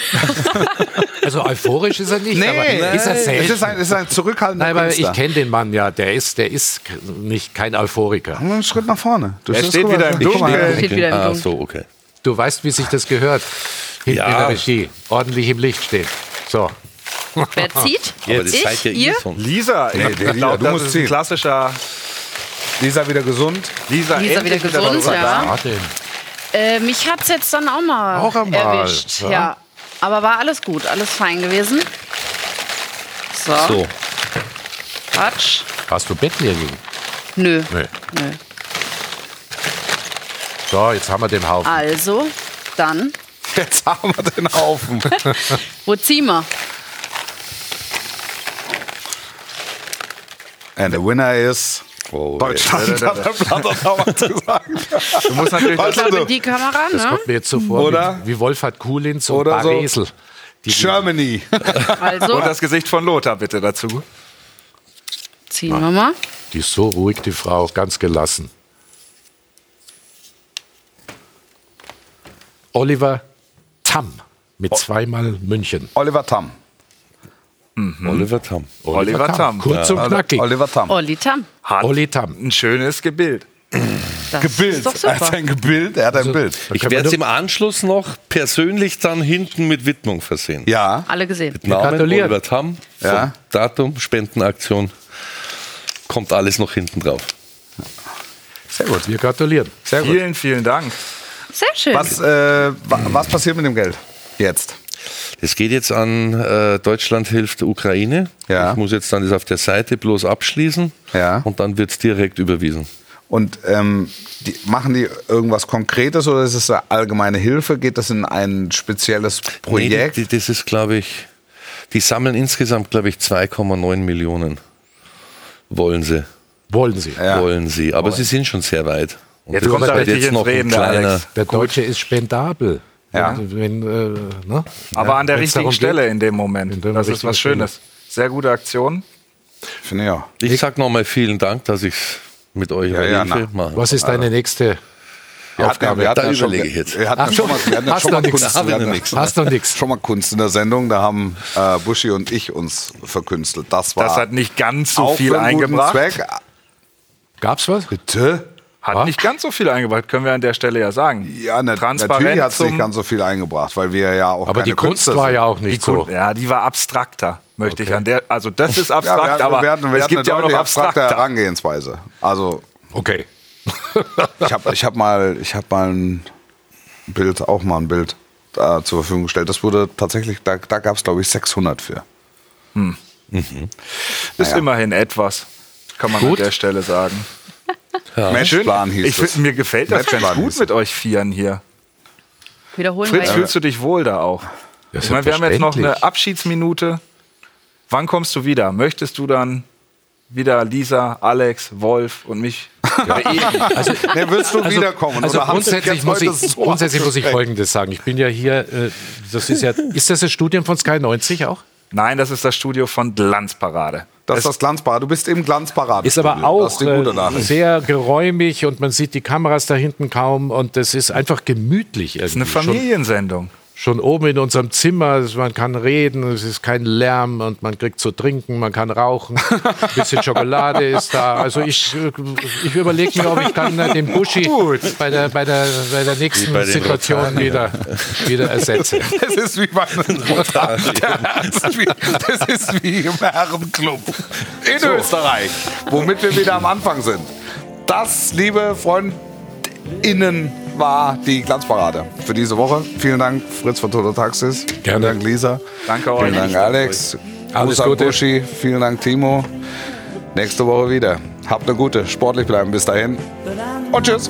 Also euphorisch ist er nicht, aber ist er es selten. ist ein, es ist ein zurückhaltender Nein, aber Künstler. ich kenne den Mann ja. Der ist, der ist nicht kein Euphoriker. Einen Schritt nach vorne. Du Er steht wieder im mal. Dunkeln. Steht wieder im ah, Dunkeln. so, okay. Du weißt, wie sich das gehört. Hinten Ja. in der Regie. Ordentlich im Licht stehen. So. Wer zieht? Das ich? seid ja ihr? Lisa, ich Lisa, glaube, du das musst ist ziehen. ein klassischer Lisa wieder gesund. Lisa, Lisa wieder gesund, was ja. Warte. Äh, mich hat es jetzt dann auch mal Auch einmal, erwischt. ja. Ja. Aber war alles gut, alles fein gewesen. So, So, Quatsch. Hast du Bett liegen? Nö. Nee. Nö. So, jetzt haben wir den Haufen. Also, dann, Jetzt haben wir den Haufen. wo ziehen wir? And the winner is oh, Deutschland. Hat der Platter damals gesagt. Du musst natürlich du, glaube, die Kamera, Das ne? kommt mir jetzt so vor, Oder? wie, wie Wolfhard Kuhlins und Oder so. Baresel. Die, Germany. Also, Und das Gesicht von Lothar bitte dazu. ziehen wir mal. die ist so ruhig, die Frau, ganz gelassen. Oliver Tamm mit zweimal München. Oliver Tam. Oliver Tam. Oliver Tamm. Kurz und knackig. Oliver Tam. Olli Tam. Hat Olli Tamm. ein schönes Gebild. Das Gebild. ist doch Er hat ein Gebild. Er hat ein Bild. Da Ich werde es im Anschluss noch persönlich dann hinten mit Widmung versehen. Ja. Alle gesehen. Namen gratulieren. Oliver Tam, Ja. Datum, Spendenaktion, kommt alles noch hinten drauf. Sehr gut, wir gratulieren. Sehr gut. Vielen, vielen Dank. Sehr schön. Was, äh, wa- was passiert mit dem Geld jetzt? Es geht jetzt an äh, Deutschland hilft der Ukraine. Ja. Ich muss jetzt dann das auf der Seite bloß abschließen Ja. und dann wird es direkt überwiesen. Und ähm, die, machen die irgendwas Konkretes oder ist es eine allgemeine Hilfe? Geht das in ein spezielles Projekt? Nee, die, die, das ist, glaube ich, die sammeln insgesamt, glaube ich, 2,9 Millionen. Wollen sie. Wollen Sie. Ja. Wollen sie. Aber sie sind schon sehr weit. Und Jetzt das kommt ist er halt richtig jetzt ins noch ein Reden, der kleiner. Alex. Der Deutsche ist spendabel. Ja. Wenn, äh, ne? Aber an der Wenn's richtigen Stelle geht. in dem Moment. In der das ist was Schönes. Sehr gute Aktion. Finde ich auch. Ich sag nochmal vielen Dank, dass ich es mit euch Ja, ja, mache. Was ist deine nächste Wir hatten, ja- wir hatten Da ja schon, überlege ich jetzt. Wir hatten ja Ach, schon mal, wir hatten ja hast schon noch mal nix. Kunst, wir hatten nix. Hast du nix. schon mal Kunst in der Sendung. Da haben äh, Buschi und ich uns verkünstelt. Das war Das hat nicht ganz so viel eingebracht. Zweck. Gab's was? Bitte? Hat Ah. nicht ganz so viel eingebracht, können wir an der Stelle ja sagen. Ja, Transparent natürlich hat es nicht ganz so viel eingebracht, weil wir ja auch Aber keine die Kunst Künstler war sind. ja auch nicht so. Ja, die war abstrakter, möchte ich an der. Also das ist Ja, abstrakt, wir hatten, aber wir hatten, wir es gibt ja auch eine noch abstrakter. Herangehensweise. Also Okay. ich habe ich hab mal, ich hab mal ein Bild, auch mal ein Bild äh, zur Verfügung gestellt. Das wurde tatsächlich, da, da gab es glaube ich 600 für. Ist immerhin etwas, kann man Gut. an der Stelle sagen. Matchplan hieß ich, find, Mir gefällt das ganz gut mit euch Vieren hier. Wiederholen Fritz, wir fühlst du dich wohl da auch? Ja, Ich meine, wir haben jetzt noch eine. Abschiedsminute. Wann kommst du wieder? Möchtest du dann wieder Lisa, Alex, Wolf und mich beehren? Also, Ne, willst du wiederkommen? Also haben Sie grundsätzlich, muss ich, so grundsätzlich muss ich? Folgendes sagen. Ich bin ja hier, äh, das ist ja, ist das das Studium von Sky 90 auch? Nein, das ist das Studio von Glanzparade. Das ist das Glanzparade. Du bist im Glanzparade. Ist aber auch ist äh, sehr geräumig und man sieht die Kameras da hinten kaum und das ist einfach gemütlich irgendwie. Eine Schon, Familiensendung. schon oben in unserem Zimmer, man kann reden, es ist kein Lärm und man kriegt zu trinken, man kann rauchen, ein bisschen Schokolade ist da. Also ich, ich überlege mir, ob ich dann äh, den Buschi bei der, bei der, bei der nächsten bei Situation wieder, wieder ersetze. Das ist wie bei einem das, ist wie, das ist wie im Herrenclub in Österreich, womit wir wieder am Anfang sind. Das, liebe FreundInnen, war die Glanzparade für diese Woche. Vielen Dank, Fritz von Toto Taxis. Vielen Gerne. Dank, Lisa. Danke euch. Vielen Dank, Alex. Alles Gruß Gute. Buschi. Vielen Dank, Timo. Nächste Woche wieder. Habt eine gute, sportlich bleiben. Bis dahin. Und tschüss.